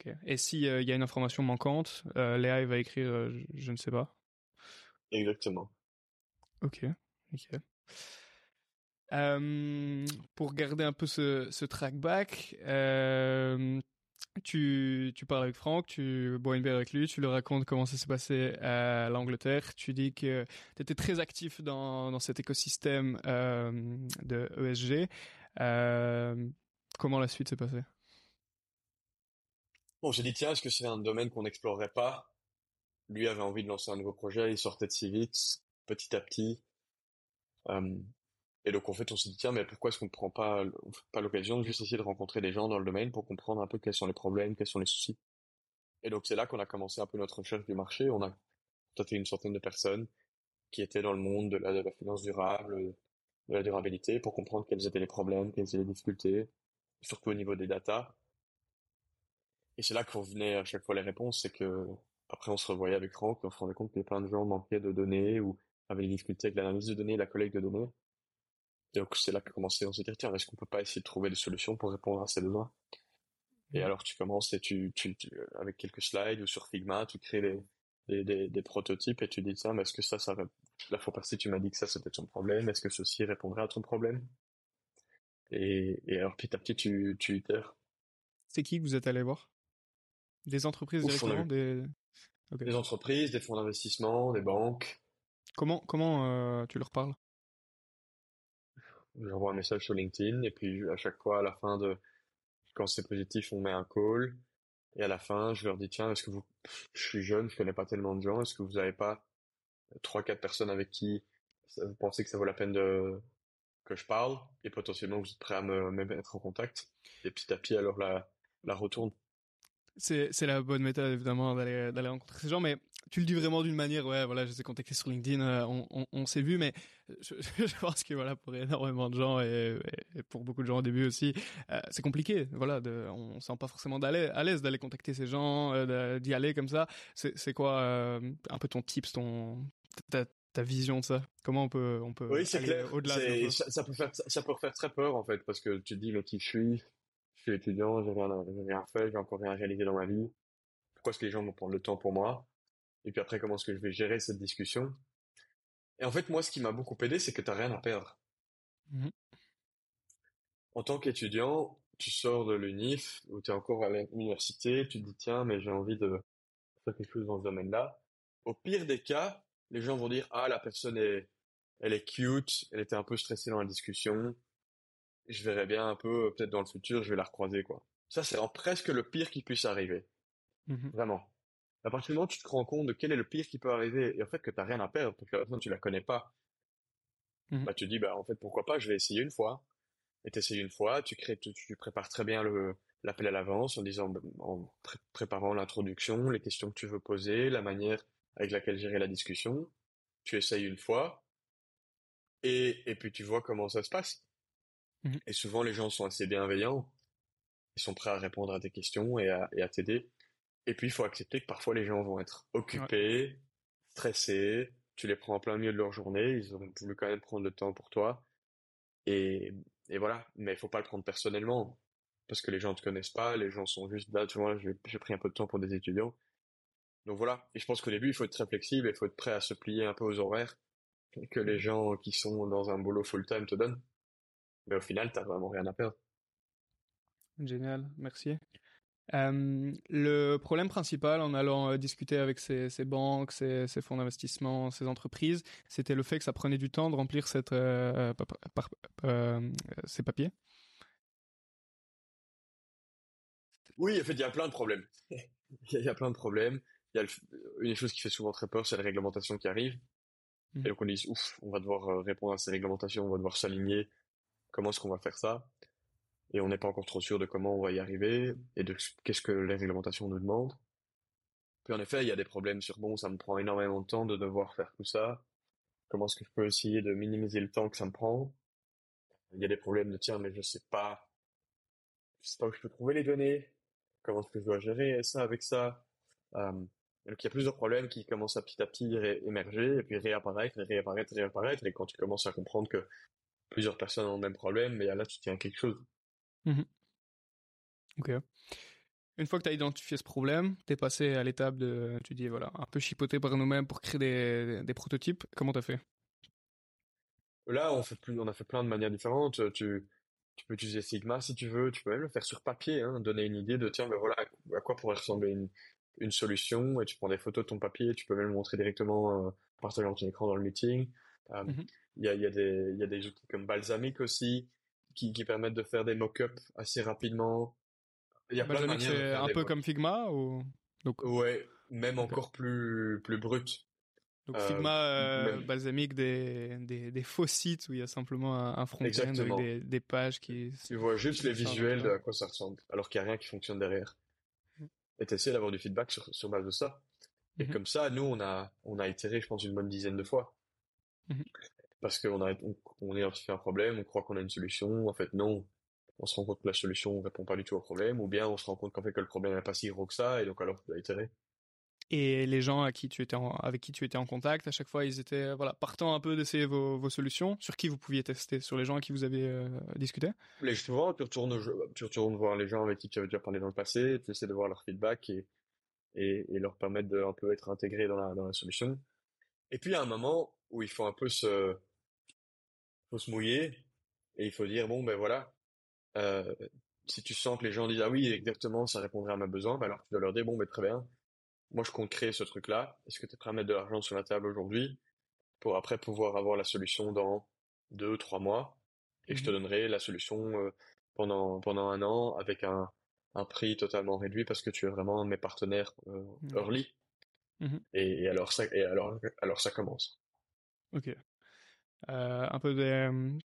Ok. Et s'il y a une information manquante, l'AI va écrire je, je ne sais pas. Exactement. Ok, nickel. Euh, pour garder un peu ce, ce track back, euh, tu, parles avec Franck, tu bois une bière avec lui, tu lui racontes comment ça s'est passé à l'Angleterre, tu dis que tu étais très actif dans, cet écosystème euh, de ESG. Euh, comment la suite s'est passée? Bon, j'ai dit, tiens, est-ce que c'est un domaine qu'on n'explorerait pas? Lui avait envie de lancer un nouveau projet, il sortait de Civix, petit à petit. Et donc, en fait, on s'est dit, tiens, mais pourquoi est-ce qu'on ne prend pas, pas l'occasion de juste essayer de rencontrer des gens dans le domaine pour comprendre un peu quels sont les problèmes, quels sont les soucis. Et donc, c'est là qu'on a commencé un peu notre recherche du marché. On a contacté une centaine de personnes qui étaient dans le monde de la, finance durable, de la durabilité, pour comprendre quels étaient les problèmes, quelles étaient les difficultés, surtout au niveau des datas. Et c'est là qu'on venait à chaque fois les réponses, c'est que après on se revoyait avec Franck, on se rendait compte que plein de gens manquaient de données ou avaient des difficultés avec l'analyse de données, la collecte de données. Donc c'est là que commençait, on s'est dit tiens, est-ce qu'on peut pas essayer de trouver des solutions pour répondre à ces besoins? Et alors tu commences et tu, tu, tu- avec quelques slides ou sur Figma, tu crées des, des, des, des prototypes et tu dis tiens, mais est-ce que ça, ça va... La fois passée, tu m'as dit que ça c'était ton problème, est-ce que ceci répondrait à ton problème? Et, et alors petit à petit tu, tu itères. C'est qui que vous êtes allé voir? Des entreprises Ouf, directement des... Des entreprises, des fonds d'investissement, des banques. Comment, comment euh, tu leur parles? J'envoie un message sur LinkedIn et puis à chaque fois à la fin de quand c'est positif, on met un call. Et à la fin, je leur dis tiens, est-ce que vous je suis jeune, je connais pas tellement de gens, est-ce que vous avez pas trois quatre personnes avec qui vous pensez que ça vaut la peine de que je parle? Et potentiellement vous êtes prêt à me, me mettre en contact. Et petit à petit alors la la retourne. C'est, c'est la bonne méthode évidemment d'aller, d'aller rencontrer ces gens, mais tu le dis vraiment d'une manière, ouais, voilà, je les ai contactés sur LinkedIn, euh, on, on, on s'est vu, mais je, [LAUGHS] je pense que voilà, pour énormément de gens et, et pour beaucoup de gens au début aussi, euh, c'est compliqué, voilà, de, on, sent pas forcément d'aller, à l'aise d'aller contacter ces gens, euh, d'y aller comme ça. C'est, quoi un peu ton tips, ton, ta, ta vision de ça? Comment on peut, on peut Oui, c'est clair. au-delà de ça, ça peut faire, ça peut faire très peur en fait, parce que tu te dis mais qui je suis, je suis étudiant, j'ai rien, j'ai rien fait, j'ai encore rien réalisé dans ma vie. Pourquoi est-ce que les gens vont prendre le temps pour moi? Et puis après, comment est-ce que je vais gérer cette discussion? Et en fait, moi, ce qui m'a beaucoup aidé, c'est que t'as rien à perdre. Mhm. En tant qu'étudiant, tu sors de l'UNIF ou tu es encore à l'université, tu te dis tiens, mais j'ai envie de faire quelque chose dans ce domaine-là. Au pire des cas, les gens vont dire ah la personne est elle est cute, elle était un peu stressée dans la discussion. Je verrai bien un peu peut-être dans le futur, je vais la recroiser quoi. Ça c'est presque le pire qui puisse arriver, Mhm. vraiment. À partir du moment où tu te rends compte de quel est le pire qui peut arriver et en fait que t'as rien à perdre parce que la personne tu la connais pas, Mhm. bah tu dis bah en fait pourquoi pas, je vais essayer une fois. Et t'essayes une fois, tu crées, tu, tu prépares très bien le, l'appel à l'avance en disant, en préparant l'introduction, les questions que tu veux poser, la manière avec laquelle gérer la discussion. Tu essayes une fois et, et puis tu vois comment ça se passe. Mmh et souvent, les gens sont assez bienveillants. Ils sont prêts à répondre à tes questions et à, et à t'aider. Et puis, il faut accepter que parfois les gens vont être occupés, stressés, tu les prends en plein milieu de leur journée, ils ont voulu quand même prendre le temps pour toi. Et, et voilà, mais il faut pas le prendre personnellement, parce que les gens ne te connaissent pas, les gens sont juste là, tu vois, j'ai pris un peu de temps pour des étudiants. Donc voilà, et je pense qu'au début, il faut être très flexible, il faut être prêt à se plier un peu aux horaires que les gens qui sont dans un boulot full-time te donnent. Mais au final, t'as vraiment rien à perdre. Génial, merci le problème principal en allant discuter avec ces, banques, ces, fonds d'investissement, ces entreprises, c'était le fait que ça prenait du temps de remplir cette, ces papiers. Oui, en fait, il y a plein de problèmes. [LAUGHS] il y a plein de problèmes. Il y a une des choses qui fait souvent très peur, c'est la réglementation qui arrive. Mmh. Et donc on dit, ouf, on va devoir répondre à ces réglementations, on va devoir s'aligner. Comment est-ce qu'on va faire ça? Et on n'est pas encore trop sûr de comment on va y arriver et de qu'est-ce que les réglementations nous demandent. Puis en effet, il y a des problèmes sur bon, ça me prend énormément de temps de devoir faire tout ça. Comment est-ce que je peux essayer de minimiser le temps que ça me prend? Il y a des problèmes de tiens, mais je sais pas, je sais pas où je peux trouver les données. Comment est-ce que je dois gérer ça avec ça? Euh, Donc il y a plusieurs problèmes qui commencent à petit à petit émerger et puis réapparaître, réapparaître, réapparaître. Et quand tu commences à comprendre que plusieurs personnes ont le même problème, mais là tu tiens quelque chose. Mmh ok. Une fois que tu as identifié ce problème, tu es passé à l'étape de, tu dis, voilà, un peu chipoter par nous-mêmes pour créer des, des prototypes. Comment tu as fait? Là, on, fait plus, on a fait plein de manières différentes. Tu, tu peux utiliser Sigma si tu veux, tu peux même le faire sur papier, hein, donner une idée de, tiens, ben voilà, à quoi pourrait ressembler une, une solution, et tu prends des photos de ton papier, tu peux même le montrer directement euh, en partageant ton écran dans le meeting. Euh, mmh il y, a, y, a des, y a des outils comme Balsamic aussi, qui, qui permettent de faire des mock-ups assez rapidement. Il y a plein de c'est un peu comme Figma ou donc ouais, même encore plus plus brut. Donc euh, Figma euh, balsamique des, des, des faux sites où il y a simplement un, front-end avec des, des, pages qui tu vois juste les visuels de à quoi ça ressemble alors qu'il n'y a rien qui fonctionne derrière. Mm. Et tu essaies d'avoir du feedback sur, sur base de ça. Et mm-hmm. comme ça, nous, on a, on a itéré, je pense, une bonne dizaine de fois. Mm-hmm parce qu'on a on, on identifie un problème, on croit qu'on a une solution, en fait non, on se rend compte que la solution ne répond pas du tout au problème, ou bien on se rend compte qu'en fait que le problème n'est pas si gros que ça, et donc alors tu dois itérer. Et les gens à qui tu étais avec qui tu étais en contact, à chaque fois, ils étaient voilà partant un peu d'essayer vos, vos, solutions. Sur qui vous pouviez tester Sur les gens à qui vous avez euh, discuté? Les souvent, tu retournes, tu retournes voir les gens avec qui tu avais déjà parlé dans le passé, tu essaies de voir leur feedback et, et, et leur permettre de un peu être intégrés dans la, dans la solution. Et puis, il y a un moment où il faut un peu se, faut se mouiller et il faut dire bon ben voilà euh, si tu sens que les gens disent ah oui exactement ça répondrait à ma besoin ben alors tu dois leur dire bon ben très bien moi je compte créer ce truc là est-ce que tu es prêt à mettre de l'argent sur la table aujourd'hui pour après pouvoir avoir la solution dans deux trois mois et je te mmh donnerai la solution euh, pendant pendant un an avec un un prix totalement réduit parce que tu es vraiment un de mes partenaires euh, mmh. early. Mmh et, et, alors ça et alors alors ça commence. Ok un peu de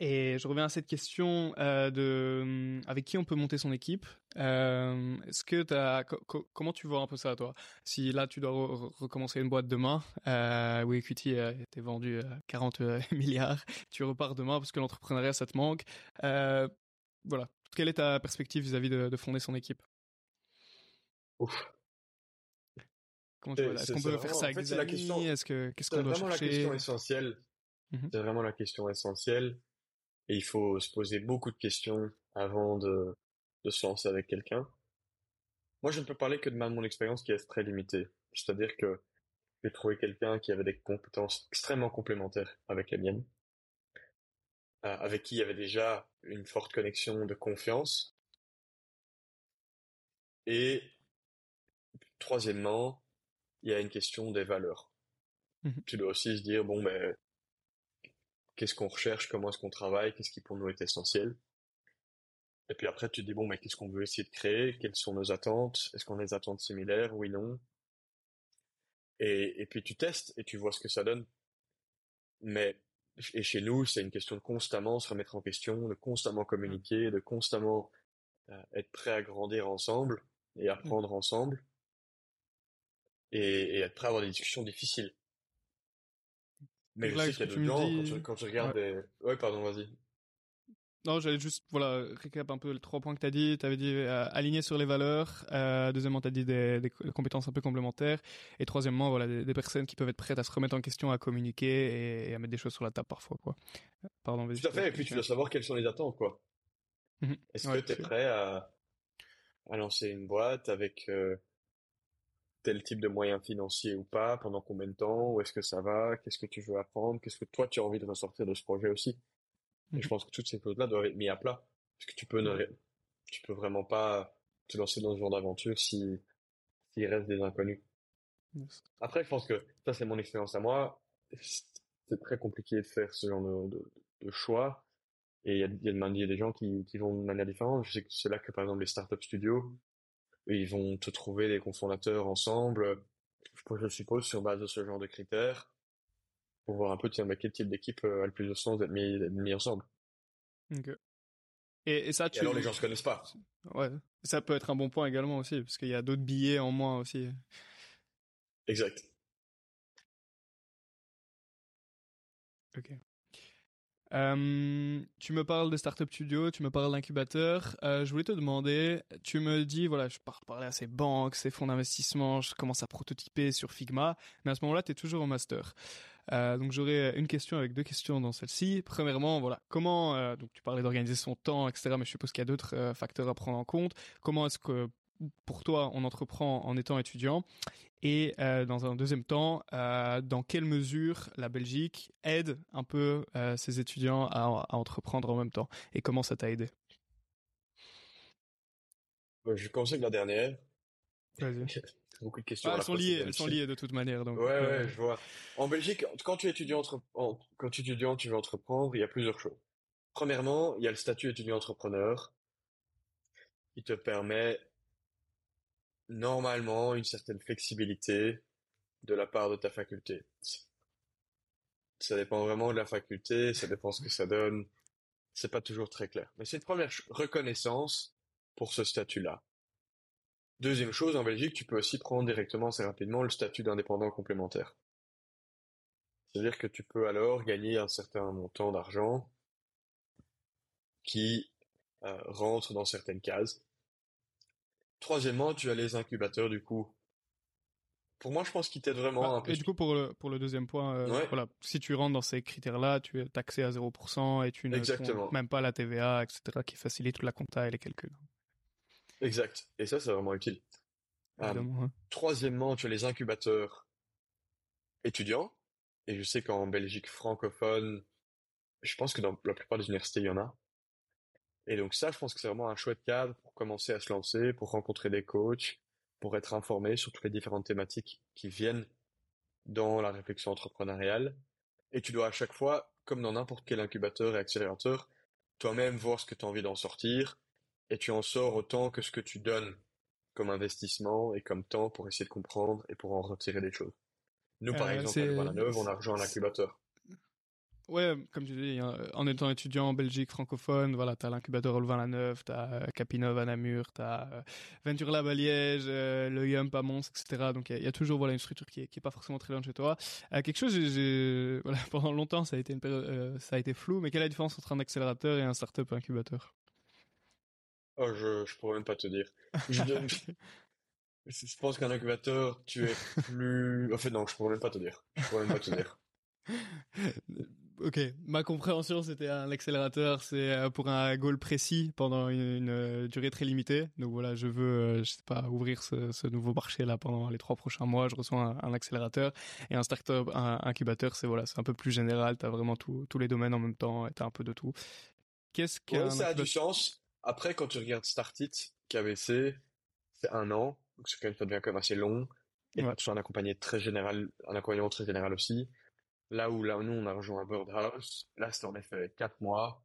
et je reviens à cette question euh, de avec qui on peut monter son équipe. Euh, est-ce que as, comment tu vois un peu ça toi? Si là tu dois recommencer une boîte demain, euh, où Equity a été vendu à 40 [LAUGHS] milliards, tu repars demain parce que l'entrepreneuriat ça te manque. voilà, quelle est ta perspective vis-à-vis de, fonder son équipe? Ouf. Comment tu vois Est-ce qu'on peut faire ça avec des amis? Est-ce que qu'est-ce qu'on doit chercher C'est vraiment la question essentielle Mmh c'est vraiment la question essentielle. Et il faut se poser beaucoup de questions avant de, de se lancer avec quelqu'un. Moi, je ne peux parler que de mon expérience qui est très limitée. C'est-à-dire que j'ai trouvé quelqu'un qui avait des compétences extrêmement complémentaires avec les miennes, euh, avec qui il y avait déjà une forte connexion de confiance. Et troisièmement, il y a une question des valeurs. Mmh tu dois aussi se dire, bon, mais qu'est-ce qu'on recherche, comment est-ce qu'on travaille, qu'est-ce qui pour nous est essentiel. Et puis après, tu te dis, bon, mais qu'est-ce qu'on veut essayer de créer, quelles sont nos attentes, est-ce qu'on a des attentes similaires, oui, non. Et, et puis tu testes et tu vois ce que ça donne. Mais, et chez nous, c'est une question de constamment se remettre en question, de constamment communiquer, de constamment être prêt à grandir ensemble et apprendre ensemble et, et, être prêt à avoir des discussions difficiles. Mais je sais qu'il y a gens, quand, tu, quand tu regardes des... Ouais, pardon, vas-y. Non, j'allais juste voilà récap un peu les trois points que tu as dit. Tu avais dit euh, aligner sur les valeurs. Euh, deuxièmement, tu as dit des, des, compétences un peu complémentaires. Et troisièmement, voilà des, des, personnes qui peuvent être prêtes à se remettre en question, à communiquer et, à mettre des choses sur la table parfois. Quoi. Pardon, vas-y. Tout à fait. Et puis tu dois savoir quelles sont les attentes. quoi. Mmh Est-ce que tu es prêt à, à lancer une boîte avec euh, tel type de moyens financiers ou pas Pendant combien de temps Où est-ce que ça va Qu'est-ce que tu veux apprendre Qu'est-ce que toi tu as envie de ressortir de ce projet aussi et je pense que toutes ces choses-là doivent être mises à plat. Parce que tu peux ne, tu peux vraiment pas te lancer dans ce genre d'aventure si, s'il reste des inconnus. Après, je pense que ça, c'est mon expérience à moi. C'est très compliqué de faire ce genre de, de, choix. Et il y a, y a des gens qui, qui vont de manière différente. Je sais que c'est là que, par exemple, les startup studios, ils vont te trouver des cofondateurs ensemble. Je suppose sur base de ce genre de critères pour voir un peu tiens, quel type d'équipe euh, a le plus de sens d'être mis, mis ensemble. Et, ça, tu... alors les gens se connaissent pas. Ouais, ça peut être un bon point également aussi, parce qu'il y a d'autres billets en moins aussi. Exact. Ok. Tu me parles de Startup Studio, tu me parles d'incubateur. Euh, je voulais te demander, tu me dis, voilà, je pars parler à ces banques, ces fonds d'investissement, je commence à prototyper sur Figma, mais à ce moment-là, tu es toujours en master. Euh, donc j'aurais une question avec deux questions dans celle-ci. Premièrement, voilà, comment euh, donc tu parlais d'organiser son temps, etc. Mais je suppose qu'il y a d'autres euh, facteurs à prendre en compte. Comment est-ce que pour toi on entreprend en étant étudiant et dans un deuxième temps, dans quelle mesure la Belgique aide un peu ses étudiants à, à, entreprendre en même temps? Et comment ça t'a aidé? Je conseille la dernière. Vas-y. [LAUGHS] beaucoup de questions. Ah, elles sont liées, elles sont liées de toute manière. Donc. Ouais, ouais, je vois. En Belgique, quand tu es étudiant, quand tu es étudiant, tu veux entreprendre, il y a plusieurs choses. Premièrement, il y a le statut étudiant entrepreneur qui te permet normalement une certaine flexibilité de la part de ta faculté. Ça dépend vraiment de la faculté, ça dépend ce que ça donne. C'est pas toujours très clair. Mais c'est une première reconnaissance pour ce statut-là. Deuxième chose, en Belgique, tu peux aussi prendre directement assez rapidement le statut d'indépendant complémentaire. C'est-à-dire que tu peux alors gagner un certain montant d'argent qui euh, rentre dans certaines cases. Troisièmement, tu as les incubateurs du coup. Pour moi, je pense qu'ils t'aident vraiment bah, un peu. Et du coup, pour le, pour le deuxième point, euh, voilà, si tu rentres dans ces critères-là, tu es taxé à 0% et tu ne même pas la TVA, etc., qui facilite la compta et les calculs. Exact. Et ça, c'est vraiment utile. Euh, troisièmement, tu as les incubateurs étudiants. Et je sais qu'en Belgique francophone, je pense que dans la plupart des universités, il y en a. Et donc ça, je pense que c'est vraiment un chouette cadre pour commencer à se lancer, pour rencontrer des coachs, pour être informé sur toutes les différentes thématiques qui viennent dans la réflexion entrepreneuriale. Et tu dois à chaque fois, comme dans n'importe quel incubateur et accélérateur, toi-même voir ce que tu as envie d'en sortir, et tu en sors autant que ce que tu donnes comme investissement et comme temps pour essayer de comprendre et pour en retirer des choses. Nous, par euh, exemple, à la Neuve, on a rejoint un incubateur. Ouais, comme tu dis, en étant étudiant en Belgique francophone, voilà, t'as l'incubateur Louvain-la-Neuve, t'as euh, Capinov à Namur, t'as euh, Venture Lab à Liège, le Yump à Mons, etc. Donc il y, a toujours voilà une structure qui est, qui est pas forcément très loin de chez toi. quelque chose, j'ai, [LAUGHS] voilà, pendant longtemps ça a été une ça a été flou, mais quelle est la différence entre un accélérateur et un startup incubateur? Oh, je, je pourrais même pas te dire. Je, [LAUGHS] je pense qu'un incubateur, tu es [LAUGHS] plus... En fait, non, je pourrais même pas te dire. Je pourrais même pas te dire. Ok, ma compréhension c'était un accélérateur, c'est euh, pour un goal précis pendant une, euh, durée très limitée. Donc voilà, je veux, euh, je sais pas, ouvrir ce, ce nouveau marché là pendant les trois prochains mois. Je reçois un, un accélérateur et un startup, un incubateur, c'est voilà, c'est un peu plus général. T'as vraiment tous les domaines en même temps, et t'as un peu de tout. Qu'est-ce que ça a du sens. Après, quand tu regardes Startit, KBC, c'est un an, donc c'est quand même, ça devient quand même assez long. Et ouais. tu as un accompagné très général, un accompagnement très général aussi. Là où, là, nous, on a rejoint un Birdhouse, là, c'était en effet quatre mois,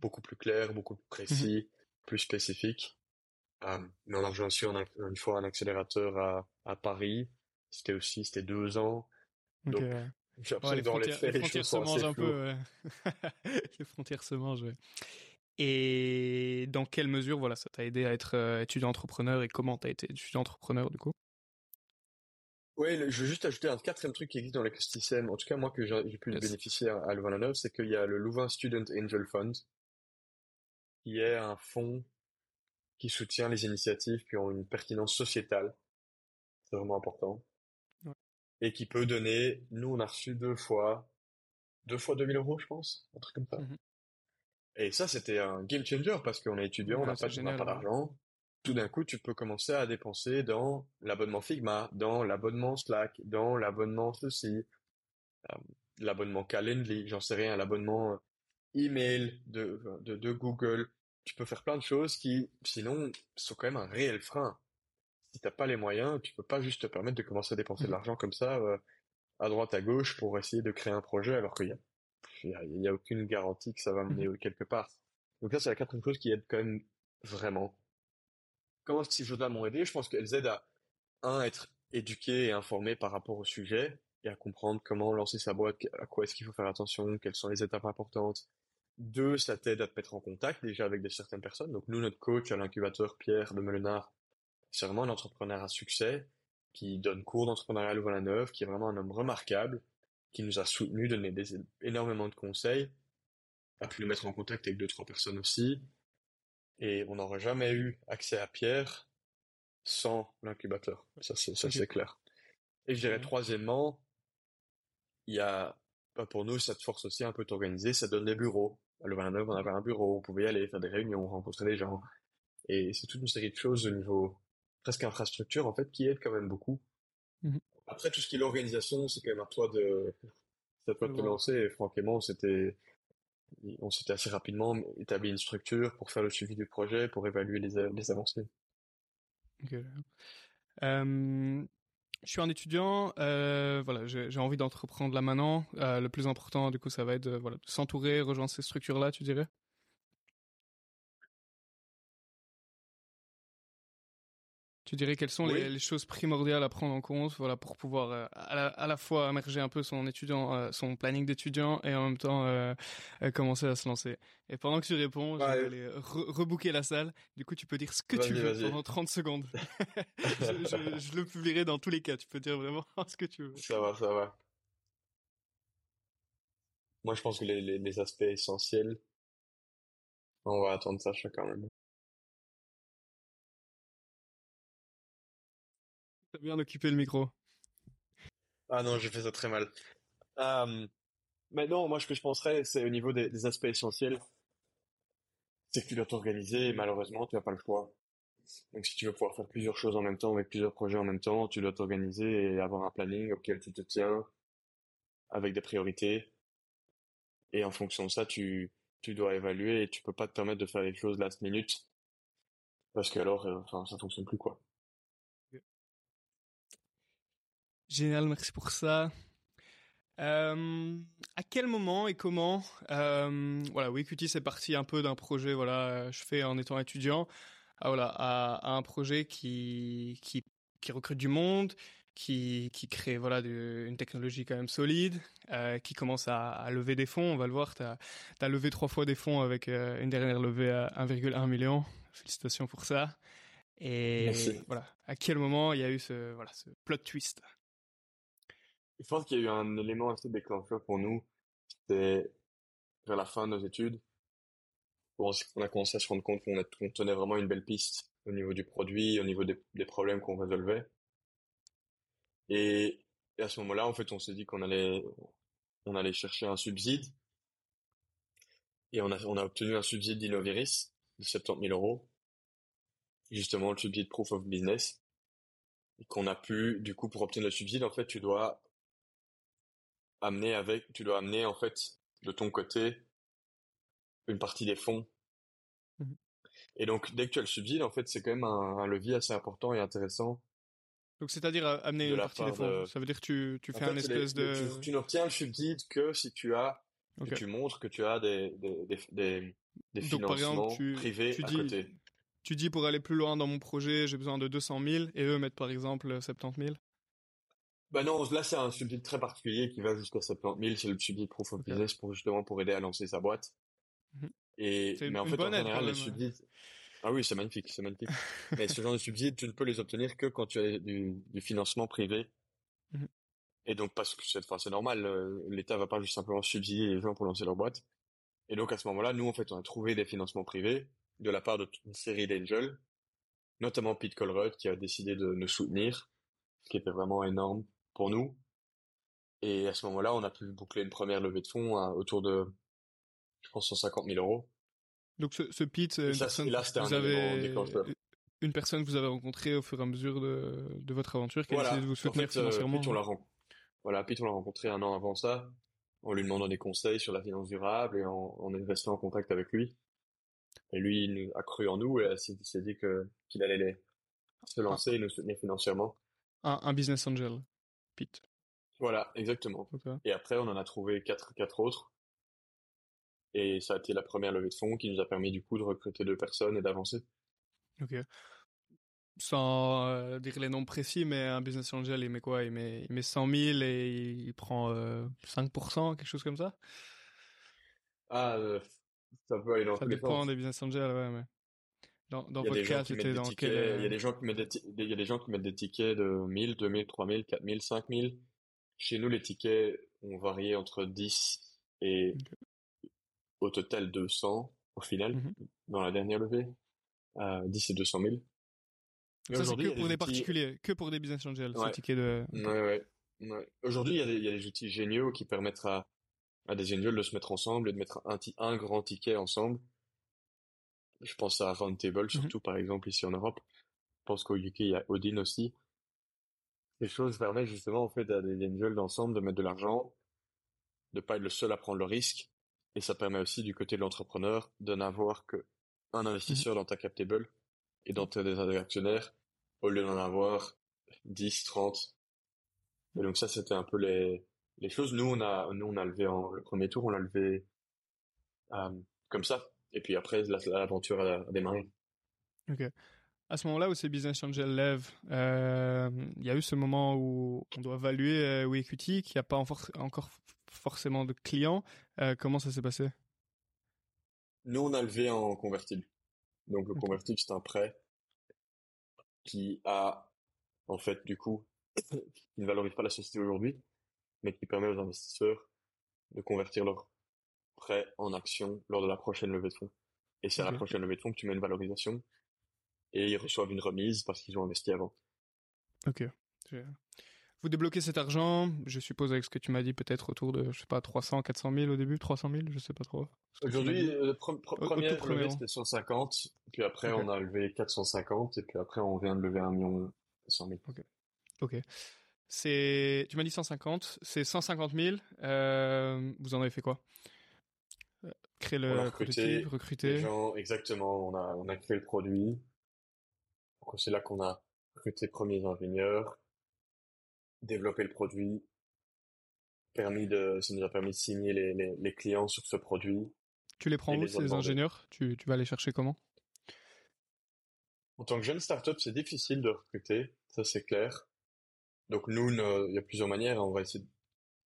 beaucoup plus clair, beaucoup plus précis, mhm. plus spécifique. Euh, mais on a rejoint aussi une fois un accélérateur à, à Paris. C'était aussi, c'était deux ans. Donc, j'ai ouais, les, dans les, faits, les frontières se mangent un peu. [LAUGHS] les frontières se mangent, ouais. Et dans quelle mesure, voilà, ça t'a aidé à être étudiant entrepreneur et comment t'as été étudiant entrepreneur du coup? Oui, je veux juste ajouter un quatrième truc qui existe dans l'écosystème, en tout cas moi que j'ai pu bénéficier à Louvain-la-Neuve, c'est qu'il y a le Louvain Student Angel Fund, qui est un fonds qui soutient les initiatives qui ont une pertinence sociétale. C'est vraiment important. Et qui peut donner, nous on a reçu deux fois, deux fois 2000 euros je pense, un truc comme ça. Mmh Et ça c'était un game changer parce qu'on est étudiant, on n'a pas, pas d'argent. Tout d'un coup tu peux commencer à dépenser dans l'abonnement Figma, dans l'abonnement Slack, dans l'abonnement ceci, euh, l'abonnement Calendly, j'en sais rien, l'abonnement email de, de, de Google, tu peux faire plein de choses qui, sinon, sont quand même un réel frein. Si t'as pas les moyens, tu peux pas juste te permettre de commencer à dépenser de mmh. l'argent comme ça, euh, à droite, à gauche, pour essayer de créer un projet, alors qu'il y a, il y a, aucune garantie que ça va mener mmh. quelque part. Donc ça, c'est la quatrième chose qui aide quand même vraiment. Comment ces choses-là m'ont aidé? Je pense qu'elles aident à, un, être éduqué et informé par rapport au sujet, et à comprendre comment lancer sa boîte, à quoi est-ce qu'il faut faire attention, quelles sont les étapes importantes, deux, ça t'aide à te mettre en contact déjà avec des certaines personnes. Donc nous, notre coach à l'incubateur Pierre de Melenard, c'est vraiment un entrepreneur à succès qui donne cours d'entrepreneuriat à Louvain-la-Neuve, qui est vraiment un homme remarquable, qui nous a soutenu, donné des, énormément de conseils, a pu nous mettre en contact avec deux, trois personnes aussi. Et on n'aurait jamais eu accès à Pierre sans l'incubateur. Ça, c'est, ça, c'est clair. Et je dirais troisièmement, il y a, bah, pour nous, ça te force aussi un peu t'organiser, ça donne des bureaux à Louvain-la-Neuve, on avait un bureau, on pouvait y aller faire des réunions, rencontrer des gens. Et c'est toute une série de choses au niveau presque infrastructure, en fait, qui aident quand même beaucoup. Mmh Après, tout ce qui est l'organisation, c'est quand même à toi de, c'est à toi de te lancer. Et franchement, on s'était, on s'était assez rapidement établi une structure pour faire le suivi du projet, pour évaluer les, les avancées. Okay je suis un étudiant, euh, voilà, j'ai envie d'entreprendre là maintenant. Euh, le plus important, du coup, ça va être voilà, de s'entourer, rejoindre ces structures-là, tu dirais? Tu dirais quelles sont les, choses primordiales à prendre en compte, voilà, pour pouvoir euh, à, la, fois immerger un peu son étudiant, euh, son planning d'étudiant, et en même temps euh, commencer à se lancer. Et pendant que tu réponds, je vais aller rebooker la salle. Du coup, tu peux dire ce que tu veux pendant 30 secondes. [LAUGHS] [LAUGHS] je, le publierai dans tous les cas. Tu peux dire vraiment [LAUGHS] ce que tu veux. Ça va, ça va. Moi, je pense que les, les aspects essentiels, on va attendre ça quand même. Bien occupé le micro. Ah non, j'ai fait ça très mal. Euh, mais non, moi ce que je penserais, c'est au niveau des, aspects essentiels, c'est que tu dois t'organiser et malheureusement tu n'as pas le choix. Donc si tu veux pouvoir faire plusieurs choses en même temps, avec plusieurs projets en même temps, tu dois t'organiser et avoir un planning auquel tu te tiens, avec des priorités. Et en fonction de ça, tu, tu dois évaluer et tu peux pas te permettre de faire les choses last minute. Parce que alors, euh, enfin, ça fonctionne plus quoi. Génial, merci pour ça. Euh, à quel moment et comment euh, voilà Wikuti c'est parti un peu d'un projet voilà je fais en étant étudiant à, voilà à, un projet qui qui qui recrute du monde qui qui crée voilà une technologie quand même solide euh, qui commence à, lever des fonds. On va le voir tu as, levé trois fois des fonds avec une dernière levée à 1,1 million. Félicitations pour ça. Et voilà. À quel moment il y a eu ce voilà ce plot twist? Je pense qu'il y a eu un élément assez déclencheur pour nous. C'était vers la fin de nos études. on a commencé à se rendre compte qu'on tenait vraiment une belle piste au niveau du produit, au niveau des, problèmes qu'on résolvait. Et, à ce moment-là, en fait, on s'est dit qu'on allait, on allait chercher un subside. Et on a, on a obtenu un subside d'Innoviris de 70 000 euros. Justement, le subside Proof of Business. Et qu'on a pu, du coup, pour obtenir le subside, en fait, tu dois amener avec, tu dois amener en fait de ton côté une partie des fonds. Mmh et donc dès que tu as le subside, en fait, c'est quand même un, levier assez important et intéressant. Donc c'est-à-dire euh, amener une partie des fonds. Ça veut dire que tu, tu fais un espèce de. Tu, n'obtiens le subside que si tu as, que tu montres que tu as des des des, des, financements privés à côté. Tu dis pour aller plus loin dans mon projet, j'ai besoin de 200 000 et eux mettent par exemple 70 000. Bah non, là c'est un subside très particulier qui va jusqu'à 70 000, c'est le subside Proof of Business pour justement pour aider à lancer sa boîte. Mmh Et, mais en fait, en général, les ah oui, c'est magnifique, c'est magnifique. [LAUGHS] mais ce genre de subsides, tu ne peux les obtenir que quand tu as du, du financement privé. Mmh et donc, parce que cette fois, c'est normal, euh, l'État va pas juste simplement subsidier les gens pour lancer leur boîte. Et donc, à ce moment-là, nous, en fait, on a trouvé des financements privés de la part de toute une série d'angels, notamment Pete Colruyt, qui a décidé de nous soutenir, ce qui était vraiment énorme pour nous. Et à ce moment-là, on a pu boucler une première levée de fonds à autour de, je pense, 150 000 euros. Donc ce, ce Pete, une personne, vous avez, une personne que vous avez rencontrée au fur et à mesure de, de votre aventure, qui a décidé de vous soutenir en fait, euh, financièrement. Pete, on l'a voilà, Pete, on l'a rencontré un an avant ça, en lui demandant des conseils sur la finance durable et en, en resté en contact avec lui. Et lui, il a cru en nous et s'est dit que qu'il allait les, se lancer et nous soutenir financièrement. Un, un business angel, Pete. Voilà, exactement. Et après, on en a trouvé quatre, quatre autres et ça a été la première levée de fonds qui nous a permis du coup de recruter deux personnes et d'avancer. Ok. Sans euh, dire les noms précis, mais un business angel, il met quoi? Il met, il met 100 000 et il prend euh, 5%, quelque chose comme ça? Ah, euh, ça peut aller dans Ça dépend des business angels, ouais, mais... Dans, dans votre cas, c'était dans quel... Il y a des gens qui mettent des, il y a des gens qui mettent des tickets de 1000, 2000, 3000, 4000, 5000. Chez nous, les tickets ont varié entre 10 et au total 200 au final, mmh dans la dernière levée, à 10 et 200 000. Mais ça, c'est que pour des particuliers, que pour des business angels, ouais. tickets de... Ouais, ouais. Aujourd'hui, il y, a des, il y a des outils géniaux qui permettent à, à des angels de se mettre ensemble et de mettre un, un grand ticket ensemble. Je pense à Roundtable, mmh surtout, par exemple, ici en Europe. Je pense qu'au UK, il y a Odin aussi. Ces choses permettent justement, en fait, à des angels d'ensemble de mettre de l'argent, de pas être le seul à prendre le risque, et ça permet aussi du côté de l'entrepreneur de n'avoir que un investisseur dans ta captable et dans tes actionnaires au lieu d'en avoir 10, 30. Et donc ça, c'était un peu les, les choses. Nous, on a, nous, on a levé en, le premier tour, on l'a levé, euh, comme ça. Et puis après, l'aventure a, a démarré. Ok. À ce moment-là où ces business angels lèvent, euh, il y a eu ce moment où on doit évaluer euh, WeEquity, qui n'a pas encore forcément de clients. Euh, comment ça s'est passé? Nous, on a levé en convertible. Donc le convertible, c'est un prêt qui a, en fait, du coup, [COUGHS] qui ne valorise pas la société aujourd'hui, mais qui permet aux investisseurs de convertir leur prêt en action lors de la prochaine levée de fonds. Et c'est à la prochaine levée de fonds que tu mets une valorisation et ils reçoivent une remise parce qu'ils ont investi avant. Ok. Vous débloquez cet argent, je suppose avec ce que tu m'as dit, peut-être autour de, je sais pas, 300, 400 000 au début, 300 000, je sais pas trop. Aujourd'hui, le premier levé c'était 150, puis après on a levé 450, et puis après on vient de lever 1 million 100 000. Ok. Ok. C'est, tu m'as dit 150, c'est 150 000, euh, vous en avez fait quoi? euh, Créer le on a recruté, recruter. Les gens, exactement, on a, on a créé le produit. C'est là qu'on a recruté les premiers ingénieurs, développer le produit, permis de, ça nous a permis de signer les, les, les clients sur ce produit. Tu les prends où, ces ingénieurs? Tu, tu vas les chercher comment? En tant que jeune startup, c'est difficile de recruter, ça c'est clair. Donc nous, il y a plusieurs manières. On va essayer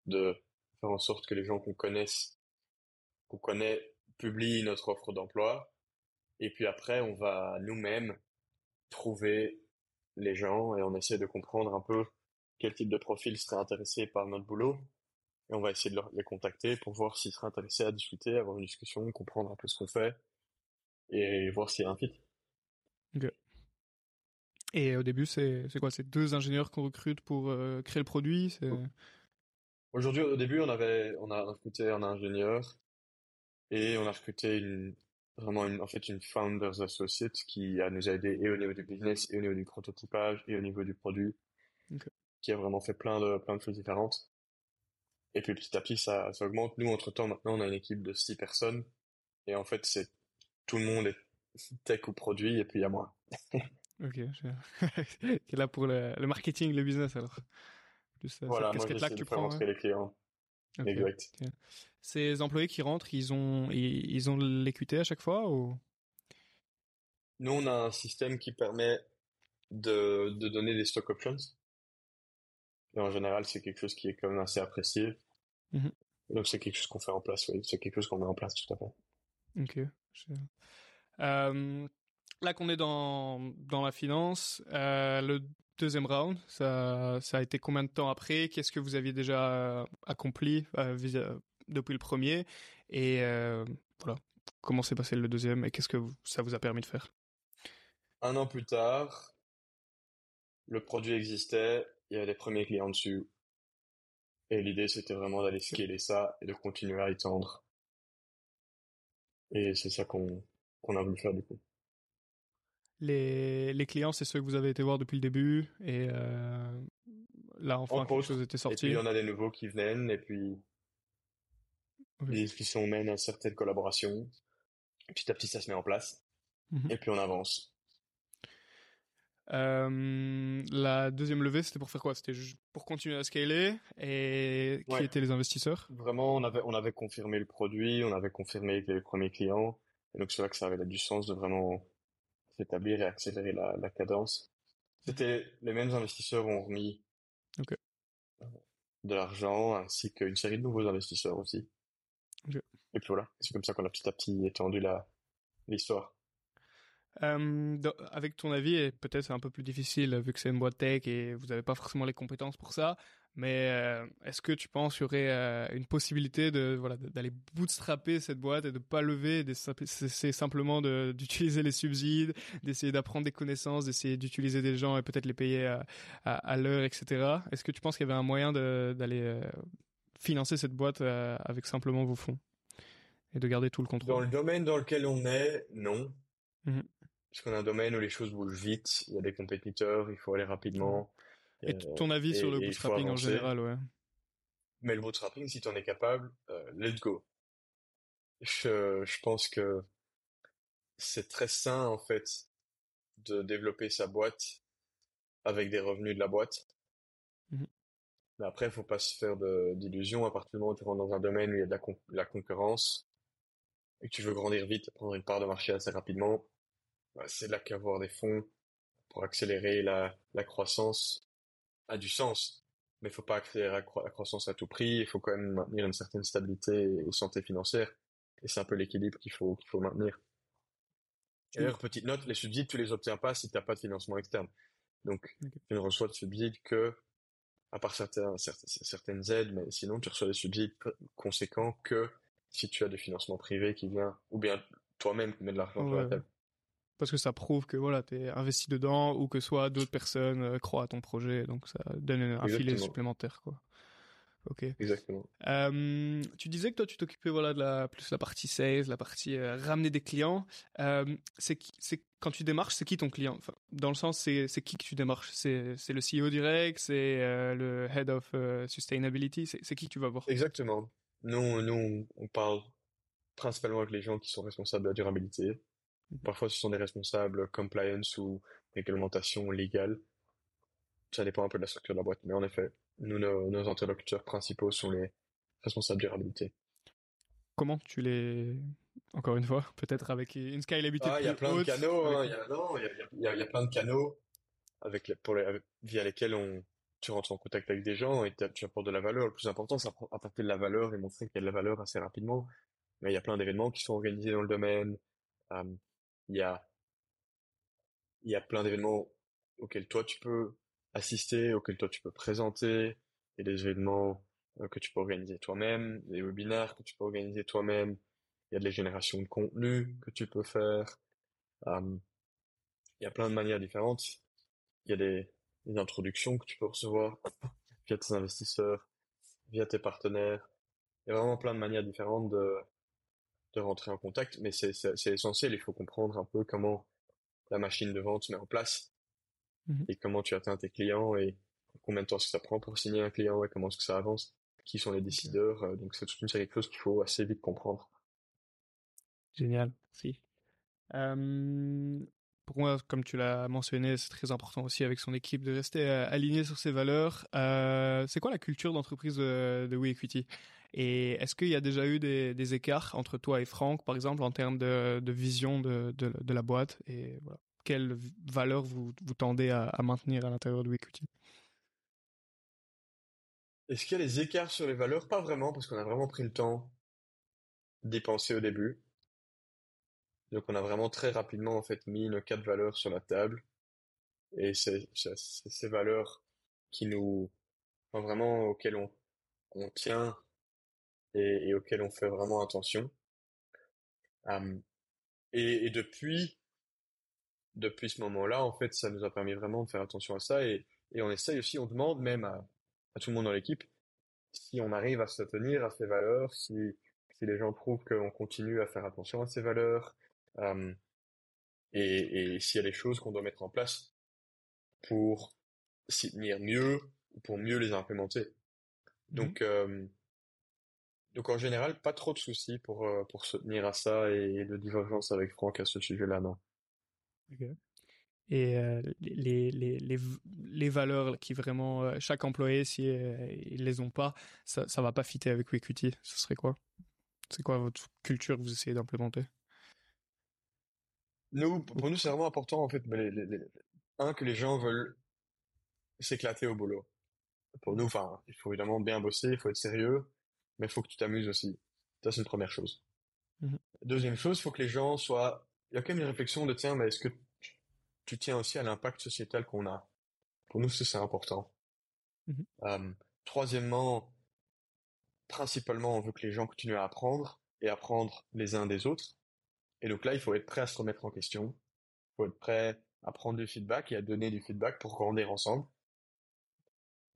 de faire en sorte que les gens qu'on connaisse, qu'on connaît, publient notre offre d'emploi. Et puis après, on va nous-mêmes trouver les gens et on essaie de comprendre un peu quel type de profil serait intéressé par notre boulot. Et on va essayer de les contacter pour voir s'ils seraient intéressés à discuter, avoir une discussion, comprendre un peu ce qu'on fait et voir s'il y a un fit. Ok. Et au début, c'est quoi? C'est deux ingénieurs qu'on recrute pour euh, créer le produit Aujourd'hui, au début, on avait, on a recruté un ingénieur et on a recruté une, vraiment une, en fait une founders associate qui a nous aidé et au niveau du business et au niveau du prototypage et au niveau du produit qui a vraiment fait plein de, plein de choses différentes. Et puis petit à petit, ça, ça augmente. Nous, entre-temps, maintenant, on a une équipe de six personnes. Et en fait, c'est tout le monde est tech ou produit, et puis il y a moi. [LAUGHS] ok, [LAUGHS] est là pour le, le, marketing, le business alors. Plus, voilà, moi j'essaie de faire rentrer les clients. Okay. Exact. Okay. Ces employés qui rentrent, ils ont ils, ont l'équité à chaque fois ou? Nous, on a un système qui permet de, de donner des stock options. Et en général, c'est quelque chose qui est quand même assez apprécié. Mmh. Donc c'est quelque chose qu'on fait en place, oui. C'est quelque chose qu'on met en place tout à fait. Ok. là qu'on est dans, dans la finance, le deuxième round, ça, ça a été combien de temps après? Qu'est-ce que vous aviez déjà accompli depuis le premier? Et voilà, comment s'est passé le deuxième et qu'est-ce que ça vous a permis de faire? Un an plus tard, le produit existait, il y avait des premiers clients dessus. Et l'idée, c'était vraiment d'aller scaler ça et de continuer à étendre. Et c'est ça qu'on qu'on a voulu faire du coup. Les, les clients, c'est ceux que vous avez été voir depuis le début et euh, là enfin quelque chose était sorti. Et puis il y en a des nouveaux qui viennent et puis les discussions mènent à certaines collaborations. Petit à petit, ça se met en place. Mhm. Et puis on avance. Euh, la deuxième levée, c'était pour faire quoi? C'était pour continuer à scaler et qui étaient les investisseurs? Vraiment, on avait on avait confirmé le produit, on avait confirmé les premiers clients, et donc c'est là que ça avait du sens de vraiment s'établir et accélérer la, la cadence. C'était les mêmes investisseurs ont remis de l'argent ainsi qu'une série de nouveaux investisseurs aussi. Et puis voilà, c'est comme ça qu'on a petit à petit étendu la l'histoire. Euh, avec ton avis, et peut-être c'est un peu plus difficile vu que c'est une boîte tech et vous n'avez pas forcément les compétences pour ça, mais euh, est-ce que tu penses qu'il y aurait euh, une possibilité de voilà d'aller bootstrapper cette boîte et de pas lever, c'est simplement d'utiliser les subsides, d'essayer d'apprendre des connaissances, d'essayer d'utiliser des gens et peut-être les payer à, à, l'heure, etc. Est-ce que tu penses qu'il y avait un moyen d'aller financer cette boîte avec simplement vos fonds et de garder tout le contrôle? Dans le domaine dans lequel on est, non. Mmh parce qu'on a un domaine où les choses bougent vite, il y a des compétiteurs, il faut aller rapidement. Et euh, ton avis sur le bootstrapping en général, ouais. Mais le bootstrapping, si tu en es capable, euh, let's go. Je, je pense que c'est très sain, en fait, de développer sa boîte avec des revenus de la boîte. Mmh Mais après, il faut pas se faire d'illusions. À partir du moment où tu rentres dans un domaine où il y a de la, la concurrence et que tu veux grandir vite et prendre une part de marché assez rapidement, bah, c'est là qu'avoir des fonds pour accélérer la, la croissance a du sens. Mais il faut pas accélérer la, croissance à tout prix. Il faut quand même maintenir une certaine stabilité et santé financière. Et c'est un peu l'équilibre qu'il faut qu'il faut maintenir. D'ailleurs, petite note, les subsides, tu les obtiens pas si tu n'as pas de financement externe. Donc, tu ne reçois de subsides que, à part certains, certaines aides, mais sinon, tu reçois des subsides conséquents que si tu as des financements privés qui viennent, ou bien toi-même qui mets de l'argent sur la table parce que ça prouve que voilà, tu es investi dedans ou que soit d'autres personnes euh, croient à ton projet, donc ça donne un filet supplémentaire quoi. Ok. Exactement. Euh, tu disais que toi tu t'occupais voilà de la plus la partie sales, la partie euh, ramener des clients. Euh, c'est c'est quand tu démarches, c'est qui ton client? Enfin, Dans le sens, c'est c'est qui que tu démarches? C'est c'est le CEO direct, c'est le head of sustainability, c'est qui que tu vas voir? Exactement. Nous nous on parle principalement avec les gens qui sont responsables de la durabilité. Parfois, ce sont des responsables compliance ou réglementation légale. Ça dépend un peu de la structure de la boîte. Mais en effet, nous, nos, interlocuteurs principaux sont les responsables durabilité. Comment tu les... Encore une fois, peut-être avec une scalabilité ah, il y a plein de canaux. Il y a, plein de canaux avec les, pour les, via lesquels on, tu rentres en contact avec des gens et tu apportes de la valeur. Le plus important, c'est apporter de la valeur et montrer qu'il y a de la valeur assez rapidement. Mais il y a plein d'événements qui sont organisés dans le domaine. Euh, il y a, il y a plein d'événements auxquels toi tu peux assister, auxquels toi tu peux présenter, et des événements euh, que tu peux organiser toi-même, des webinaires que tu peux organiser toi-même, il y a de la génération de contenu que tu peux faire, il y a plein de manières différentes, il y a des, des introductions que tu peux recevoir via tes investisseurs, via tes partenaires, il y a vraiment plein de manières différentes de, de rentrer en contact, mais c'est essentiel. Il faut comprendre un peu comment la machine de vente se met en place mhm. et comment tu atteins tes clients et combien de temps ça prend pour signer un client et comment est-ce que ça avance, qui sont les décideurs. Euh, donc c'est toute une série de choses qu'il faut assez vite comprendre. Génial, si. Pour moi, comme tu l'as mentionné, c'est très important aussi avec son équipe de rester euh, aligné sur ses valeurs. Euh, c'est quoi la culture d'entreprise de, de WeEquity? Et est-ce qu'il y a déjà eu des, écarts entre toi et Franck, par exemple, en termes de, vision de, la boîte? Et quelles valeurs vous, vous tendez à, maintenir à l'intérieur de WeEquity? Est-ce qu'il y a des écarts sur les valeurs? Pas vraiment, parce qu'on a vraiment pris le temps d'y penser au début. Donc on a vraiment très rapidement en fait mis nos quatre valeurs sur la table et c'est ces valeurs qui nous, vraiment auxquelles on, tient et, auxquelles on fait vraiment attention. Um, et, depuis, depuis ce moment-là, en fait, ça nous a permis vraiment de faire attention à ça et, on essaye aussi, on demande même à, tout le monde dans l'équipe si on arrive à se tenir à ces valeurs, si, les gens trouvent qu'on continue à faire attention à ces valeurs, et, et s'il y a des choses qu'on doit mettre en place pour s'y tenir mieux ou pour mieux les implémenter. Donc, mmh. euh, donc en général, pas trop de soucis pour, pour se tenir à ça et de divergence avec Franck à ce sujet-là, non. Et euh, les, les, les, les, valeurs qui vraiment, euh, chaque employé, si ils les ont pas, ça, ça va pas fitter avec Equity. Ce serait quoi? C'est quoi votre culture que vous essayez d'implémenter? Nous, pour nous, c'est vraiment important, en fait, les, les, un, que les gens veulent s'éclater au boulot. Pour nous, enfin, il faut évidemment bien bosser, il faut être sérieux, mais il faut que tu t'amuses aussi. Ça, c'est une première chose. Mmh Deuxième chose, il faut que les gens soient... Il y a quand même une réflexion de, tiens, mais est-ce que tu tiens aussi à l'impact sociétal qu'on a? Pour nous, c'est important. Mmh euh, troisièmement, principalement, on veut que les gens continuent à apprendre et apprendre les uns des autres. Et donc là, il faut être prêt à se remettre en question. Il faut être prêt à prendre du feedback et à donner du feedback pour grandir ensemble.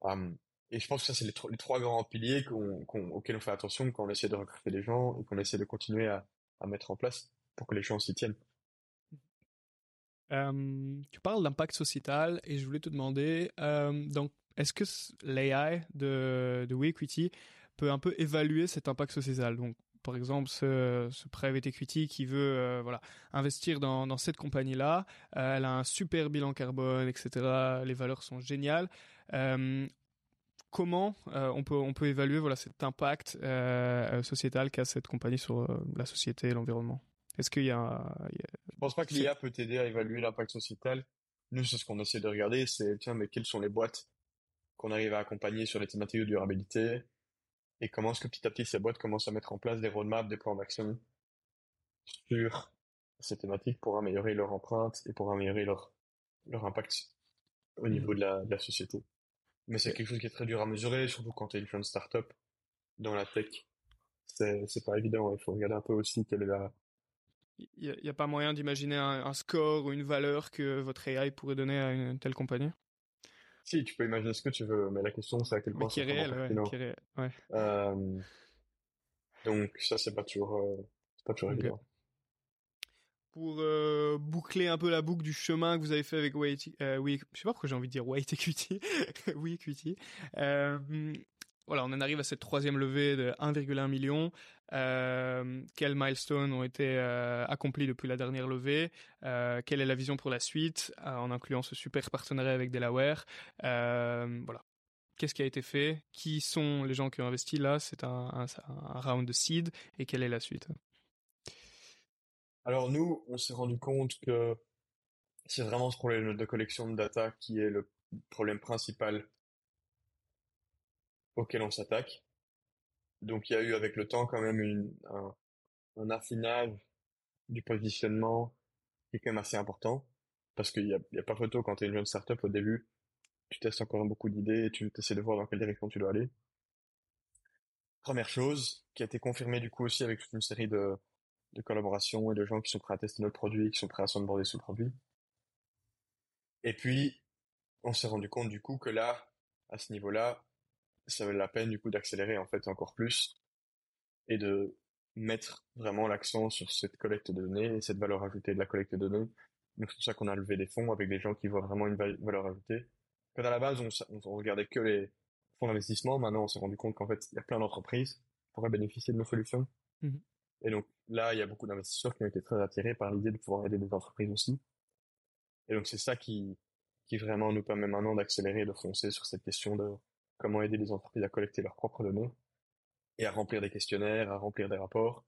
Um, et je pense que ça, c'est les, trois grands piliers auxquels on fait attention quand on essaie de recruter des gens et qu'on essaie de continuer à, à, mettre en place pour que les gens s'y tiennent. Euh, tu parles d'impact sociétal et je voulais te demander, euh, donc, est-ce que l'AI de, de WeEquity peut un peu évaluer cet impact sociétal? Par exemple ce, ce private equity qui veut euh, voilà investir dans, dans cette compagnie là euh, elle a un super bilan carbone etc les valeurs sont géniales. Euh, comment on peut on peut évaluer voilà cet impact sociétal qu'a cette compagnie sur la société et l'environnement? Est-ce qu'il y a, a... je pense pas que l'IA peut t'aider à évaluer l'impact sociétal. Nous c'est ce qu'on essaie de regarder c'est tiens mais quelles sont les boîtes qu'on arrive à accompagner sur les thématiques de durabilité? Et comment est-ce que petit à petit ces boîtes commencent à mettre en place des roadmaps, des plans d'action sur ces thématiques pour améliorer leur empreinte et pour améliorer leur, leur impact au niveau de la, de la société. Mais c'est quelque chose qui est très dur à mesurer, surtout quand tu es une jeune startup dans la tech. C'est, c'est pas évident, il faut regarder un peu aussi quelle est la... Il n'y a, a, pas moyen d'imaginer un, un, score ou une valeur que votre AI pourrait donner à une telle compagnie? Si, tu peux imaginer ce que tu veux, mais la question c'est à quel point réel, ouais, qui est réel, ouais. Euh, donc ça c'est pas toujours, euh, c'est pas toujours okay. évident. Pour euh, boucler un peu la boucle du chemin que vous avez fait avec White, oui, je sais pas pourquoi j'ai envie de dire White [LAUGHS] Equity, oui Equity. Voilà, on en arrive à cette troisième levée de 1,1 million. Euh, quels milestones ont été euh, accomplis depuis la dernière levée? Euh, Quelle est la vision pour la suite, en incluant ce super partenariat avec Delaware? Voilà. Qu'est-ce qui a été fait? Qui sont les gens qui ont investi? Là C'est un, un, un, round de seed. Et quelle est la suite? Alors nous, on s'est rendu compte que c'est vraiment ce problème de collection de data qui est le problème principal auquel on s'attaque. Donc il y a eu avec le temps quand même une, un, un affinage du positionnement qui est quand même assez important. Parce qu'il n'y a, y a pas photo quand tu es une jeune startup au début, tu testes encore beaucoup d'idées tu essaies de voir dans quelle direction tu dois aller. Première chose, qui a été confirmée du coup aussi avec toute une série de, de collaborations et de gens qui sont prêts à tester notre produit, qui sont prêts à s'onboarder ce produit. Et puis, on s'est rendu compte du coup que là, à ce niveau-là, ça valait la peine du coup d'accélérer en fait encore plus et de mettre vraiment l'accent sur cette collecte de données et cette valeur ajoutée de la collecte de données. Donc c'est pour ça qu'on a levé des fonds avec des gens qui voient vraiment une valeur ajoutée. Quand à la base on, on regardait que les fonds d'investissement, maintenant on s'est rendu compte qu'en fait il y a plein d'entreprises qui pourraient bénéficier de nos solutions. Mmh. Et donc là il y a beaucoup d'investisseurs qui ont été très attirés par l'idée de pouvoir aider des entreprises aussi. Et donc c'est ça qui qui vraiment nous permet maintenant d'accélérer et de foncer sur cette question de comment aider les entreprises à collecter leurs propres données et à remplir des questionnaires, à remplir des rapports.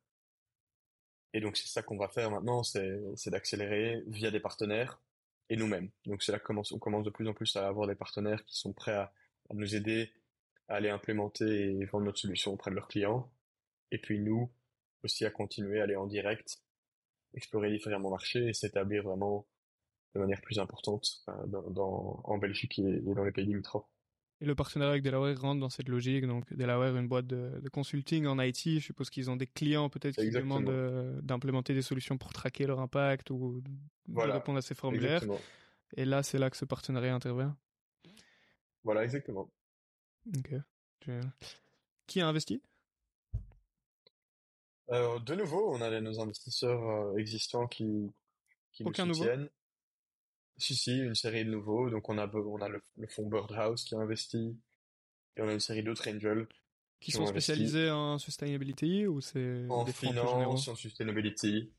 Et donc c'est ça qu'on va faire maintenant, c'est d'accélérer via des partenaires et nous-mêmes. Donc c'est là qu'on commence, on commence de plus en plus à avoir des partenaires qui sont prêts à, nous aider à aller implémenter et vendre notre solution auprès de leurs clients. Et puis nous aussi à continuer à aller en direct explorer différents marchés et s'établir vraiment de manière plus importante dans, en Belgique et, dans les pays limitrophes. Et le partenariat avec Delaware rentre dans cette logique. Donc, Delaware, une boîte de, consulting en IT. Je suppose qu'ils ont des clients peut-être qui demandent euh, d'implémenter des solutions pour traquer leur impact ou de répondre à ces formulaires. Et là, c'est là que ce partenariat intervient. Voilà, exactement. Ok. Qui a investi? Euh, De nouveau, on a nos investisseurs euh, existants qui, qui Aucun nous soutiennent. Si, si, une série de nouveaux. Donc on a, on a le, fonds Birdhouse qui a investi. Et on a une série d'autres angels. Qui, sont spécialisés en sustainability ou c'est En finance, en sustainability.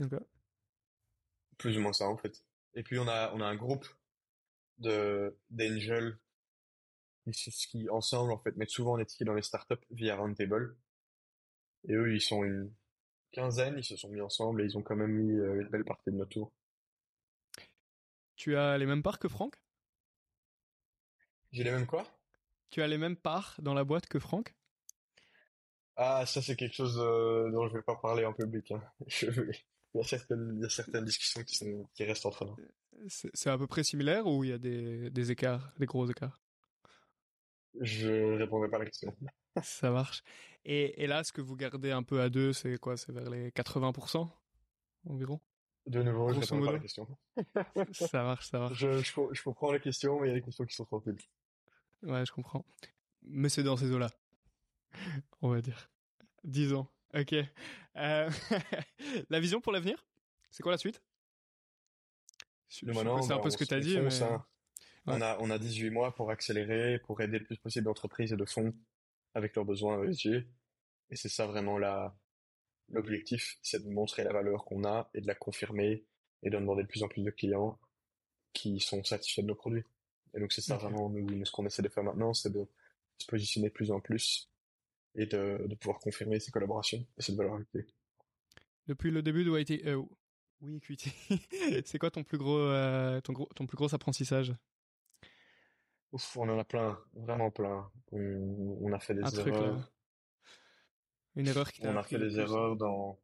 Okay. Plus ou moins ça en fait. Et puis on a, on a un groupe de d'angels qui ensemble en fait mettent souvent les tickets dans les startups via Roundtable. Et eux ils sont une quinzaine, ils se sont mis ensemble et ils ont quand même mis euh, une belle partie de notre tour. Tu as les mêmes parts que Franck? J'ai les mêmes quoi? Tu as les mêmes parts dans la boîte que Franck? Ah, ça c'est quelque chose euh, dont je vais pas parler en public. Hein. [LAUGHS] Il, y a certaines, discussions qui, restent entre nous. C'est à peu près similaire ou il y a des, écarts, des gros écarts? Je répondrai pas à la question. [LAUGHS] Ça marche. Et, et là, ce que vous gardez un peu à deux, c'est quoi? C'est vers les 80% environ? De nouveau, je réponds pas à la question. [LAUGHS] ça marche, ça marche. Je, je, comprends la question, mais il y a des questions qui sont trop tranquilles. Ouais, je comprends. Mais c'est dans ces eaux-là. [LAUGHS] On va dire. Disons. Ok. Euh, [LAUGHS] la vision pour l'avenir C'est quoi la suite? C'est un peu ce que tu as dit. Mais... On, a, on a 18 mois pour accélérer, pour aider le plus possible d'entreprises et de fonds avec leurs besoins ESG. Et c'est ça vraiment la, L'objectif, c'est de montrer la valeur qu'on a et de la confirmer et de demander de plus en plus de clients qui sont satisfaits de nos produits. Et donc c'est ça vraiment ce qu'on essaie de faire maintenant, c'est de se positionner de plus en plus et de, de pouvoir confirmer ces collaborations et cette valeur ajoutée. Depuis le début de YT, euh, oui, [LAUGHS] c'est quoi ton plus gros, euh, ton, gros, ton plus gros apprentissage? Ouf, on en a plein, vraiment plein. On, a fait des erreurs. Une erreur qui On a fait des erreurs dans,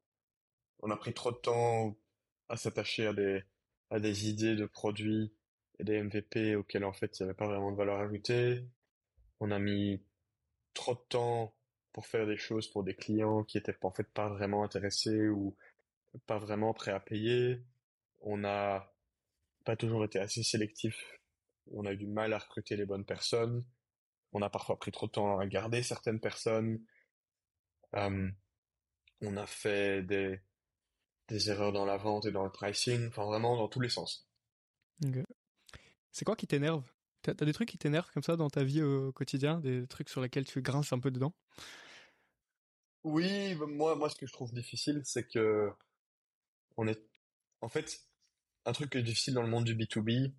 on a pris trop de temps à s'attacher à des, à des idées de produits et des MVP auxquels en fait il n'y avait pas vraiment de valeur ajoutée. On a mis trop de temps pour faire des choses pour des clients qui étaient en fait pas vraiment intéressés ou pas vraiment prêts à payer. On n'a pas toujours été assez sélectif. On a eu du mal à recruter les bonnes personnes. On a parfois pris trop de temps à garder certaines personnes. Euh, on a fait des, des erreurs dans la vente et dans le pricing, enfin vraiment dans tous les sens. C'est quoi qui t'énerve? T'as as des trucs qui t'énervent comme ça dans ta vie au quotidien, des trucs sur lesquels tu grinces un peu dedans? Oui, bah, moi, moi, ce que je trouve difficile, c'est que on est, en fait, un truc qui est difficile dans le monde du B2B,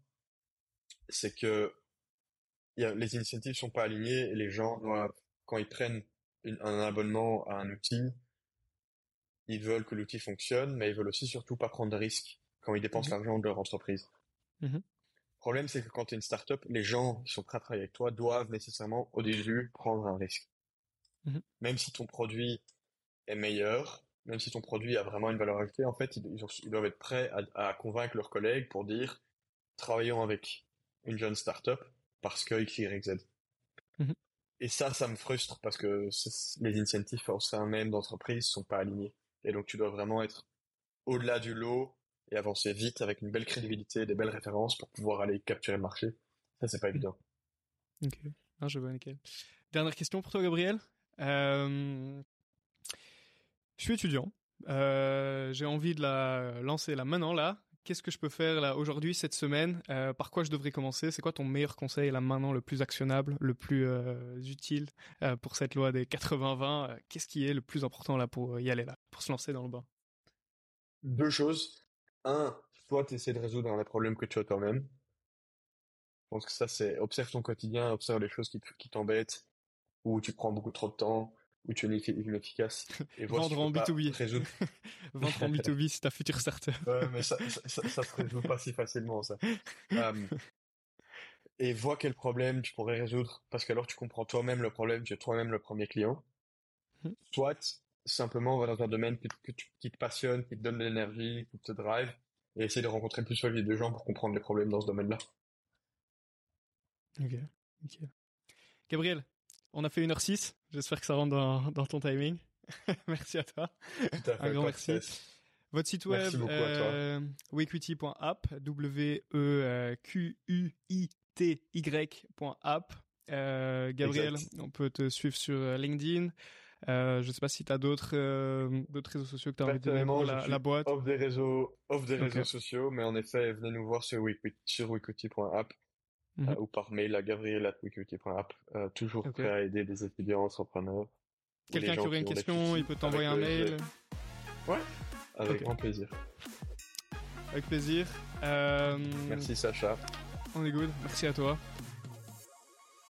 c'est que y a, les incentives sont pas alignés et les gens doivent, quand ils prennent un abonnement à un outil, ils veulent que l'outil fonctionne, mais ils veulent aussi surtout pas prendre de risques quand ils dépensent mmh l'argent de leur entreprise. Mmh le problème, c'est que quand tu es une startup, les gens qui sont prêts à travailler avec toi doivent nécessairement, au début, prendre un risque. Mmh même si ton produit est meilleur, même si ton produit a vraiment une valeur ajoutée, en fait, ils, doivent être prêts à, convaincre leurs collègues pour dire, travaillons avec une jeune startup parce que X, Y, Z. Et ça, ça me frustre parce que les incentives au sein même d'entreprise sont pas alignés. Et donc, tu dois vraiment être au-delà du lot et avancer vite avec une belle crédibilité, des belles références pour pouvoir aller capturer le marché. Ça, c'est pas mmh. évident. Ok. Je vois, nickel. Dernière question pour toi, Gabriel. Euh... Je suis étudiant. Euh, j'ai envie de la lancer là maintenant, là qu'est-ce que je peux faire là aujourd'hui cette semaine? Euh, Par quoi je devrais commencer? C'est quoi ton meilleur conseil là maintenant, le plus actionnable, le plus euh, utile euh, pour cette loi des 80-20 Qu'est-ce qui est le plus important là pour y aller là, pour se lancer dans le bain? Deux choses. Un, toi, tu essaies de résoudre les problèmes que tu as toi-même. Je pense que ça, c'est observe ton quotidien, observe les choses qui, qui t'embêtent, où tu prends beaucoup trop de temps, où tu es inefficace. Et Vendre en B2B. Résoudre... Vendre en B2B, c'est ta future startup. ouais, mais ça, ça, ça, se résout pas si facilement, ça. Euh, [LAUGHS] et vois quel problème tu pourrais résoudre, parce qu'alors tu comprends toi-même le problème, tu es toi-même le premier client. Hmm. Soit simplement va dans un domaine que, que tu- qui te passionne, qui te donne de l'énergie, qui te drive, et essayer de rencontrer le plus possible de gens pour comprendre les problèmes dans ce domaine-là. Ok, ok. Gabriel, on a fait 1h06. J'espère que ça rentre dans, dans ton timing. [LAUGHS] merci à toi. Tout à fait, Un grand merci. Votre site web, euh, wequity.app, W-E-Q-U-I-T-Y.app. Euh, Gabriel, Exact. on peut te suivre sur euh, LinkedIn. Euh, je ne sais pas si tu as d'autres euh, d'autres réseaux sociaux que tu as envie de donner la, la boîte. Off des réseaux, off des réseaux sociaux, mais en effet, venez nous voir sur sur wikuti.app Mhm. euh, ou par mail à gabriel@wikuti.app. Euh, toujours prêt à aider des étudiants, entrepreneurs. Quelqu'un qui aurait une question, il peut t'envoyer un mail. le- Avec grand plaisir. Avec plaisir. Euh, Merci Sacha. On est good. Merci à toi.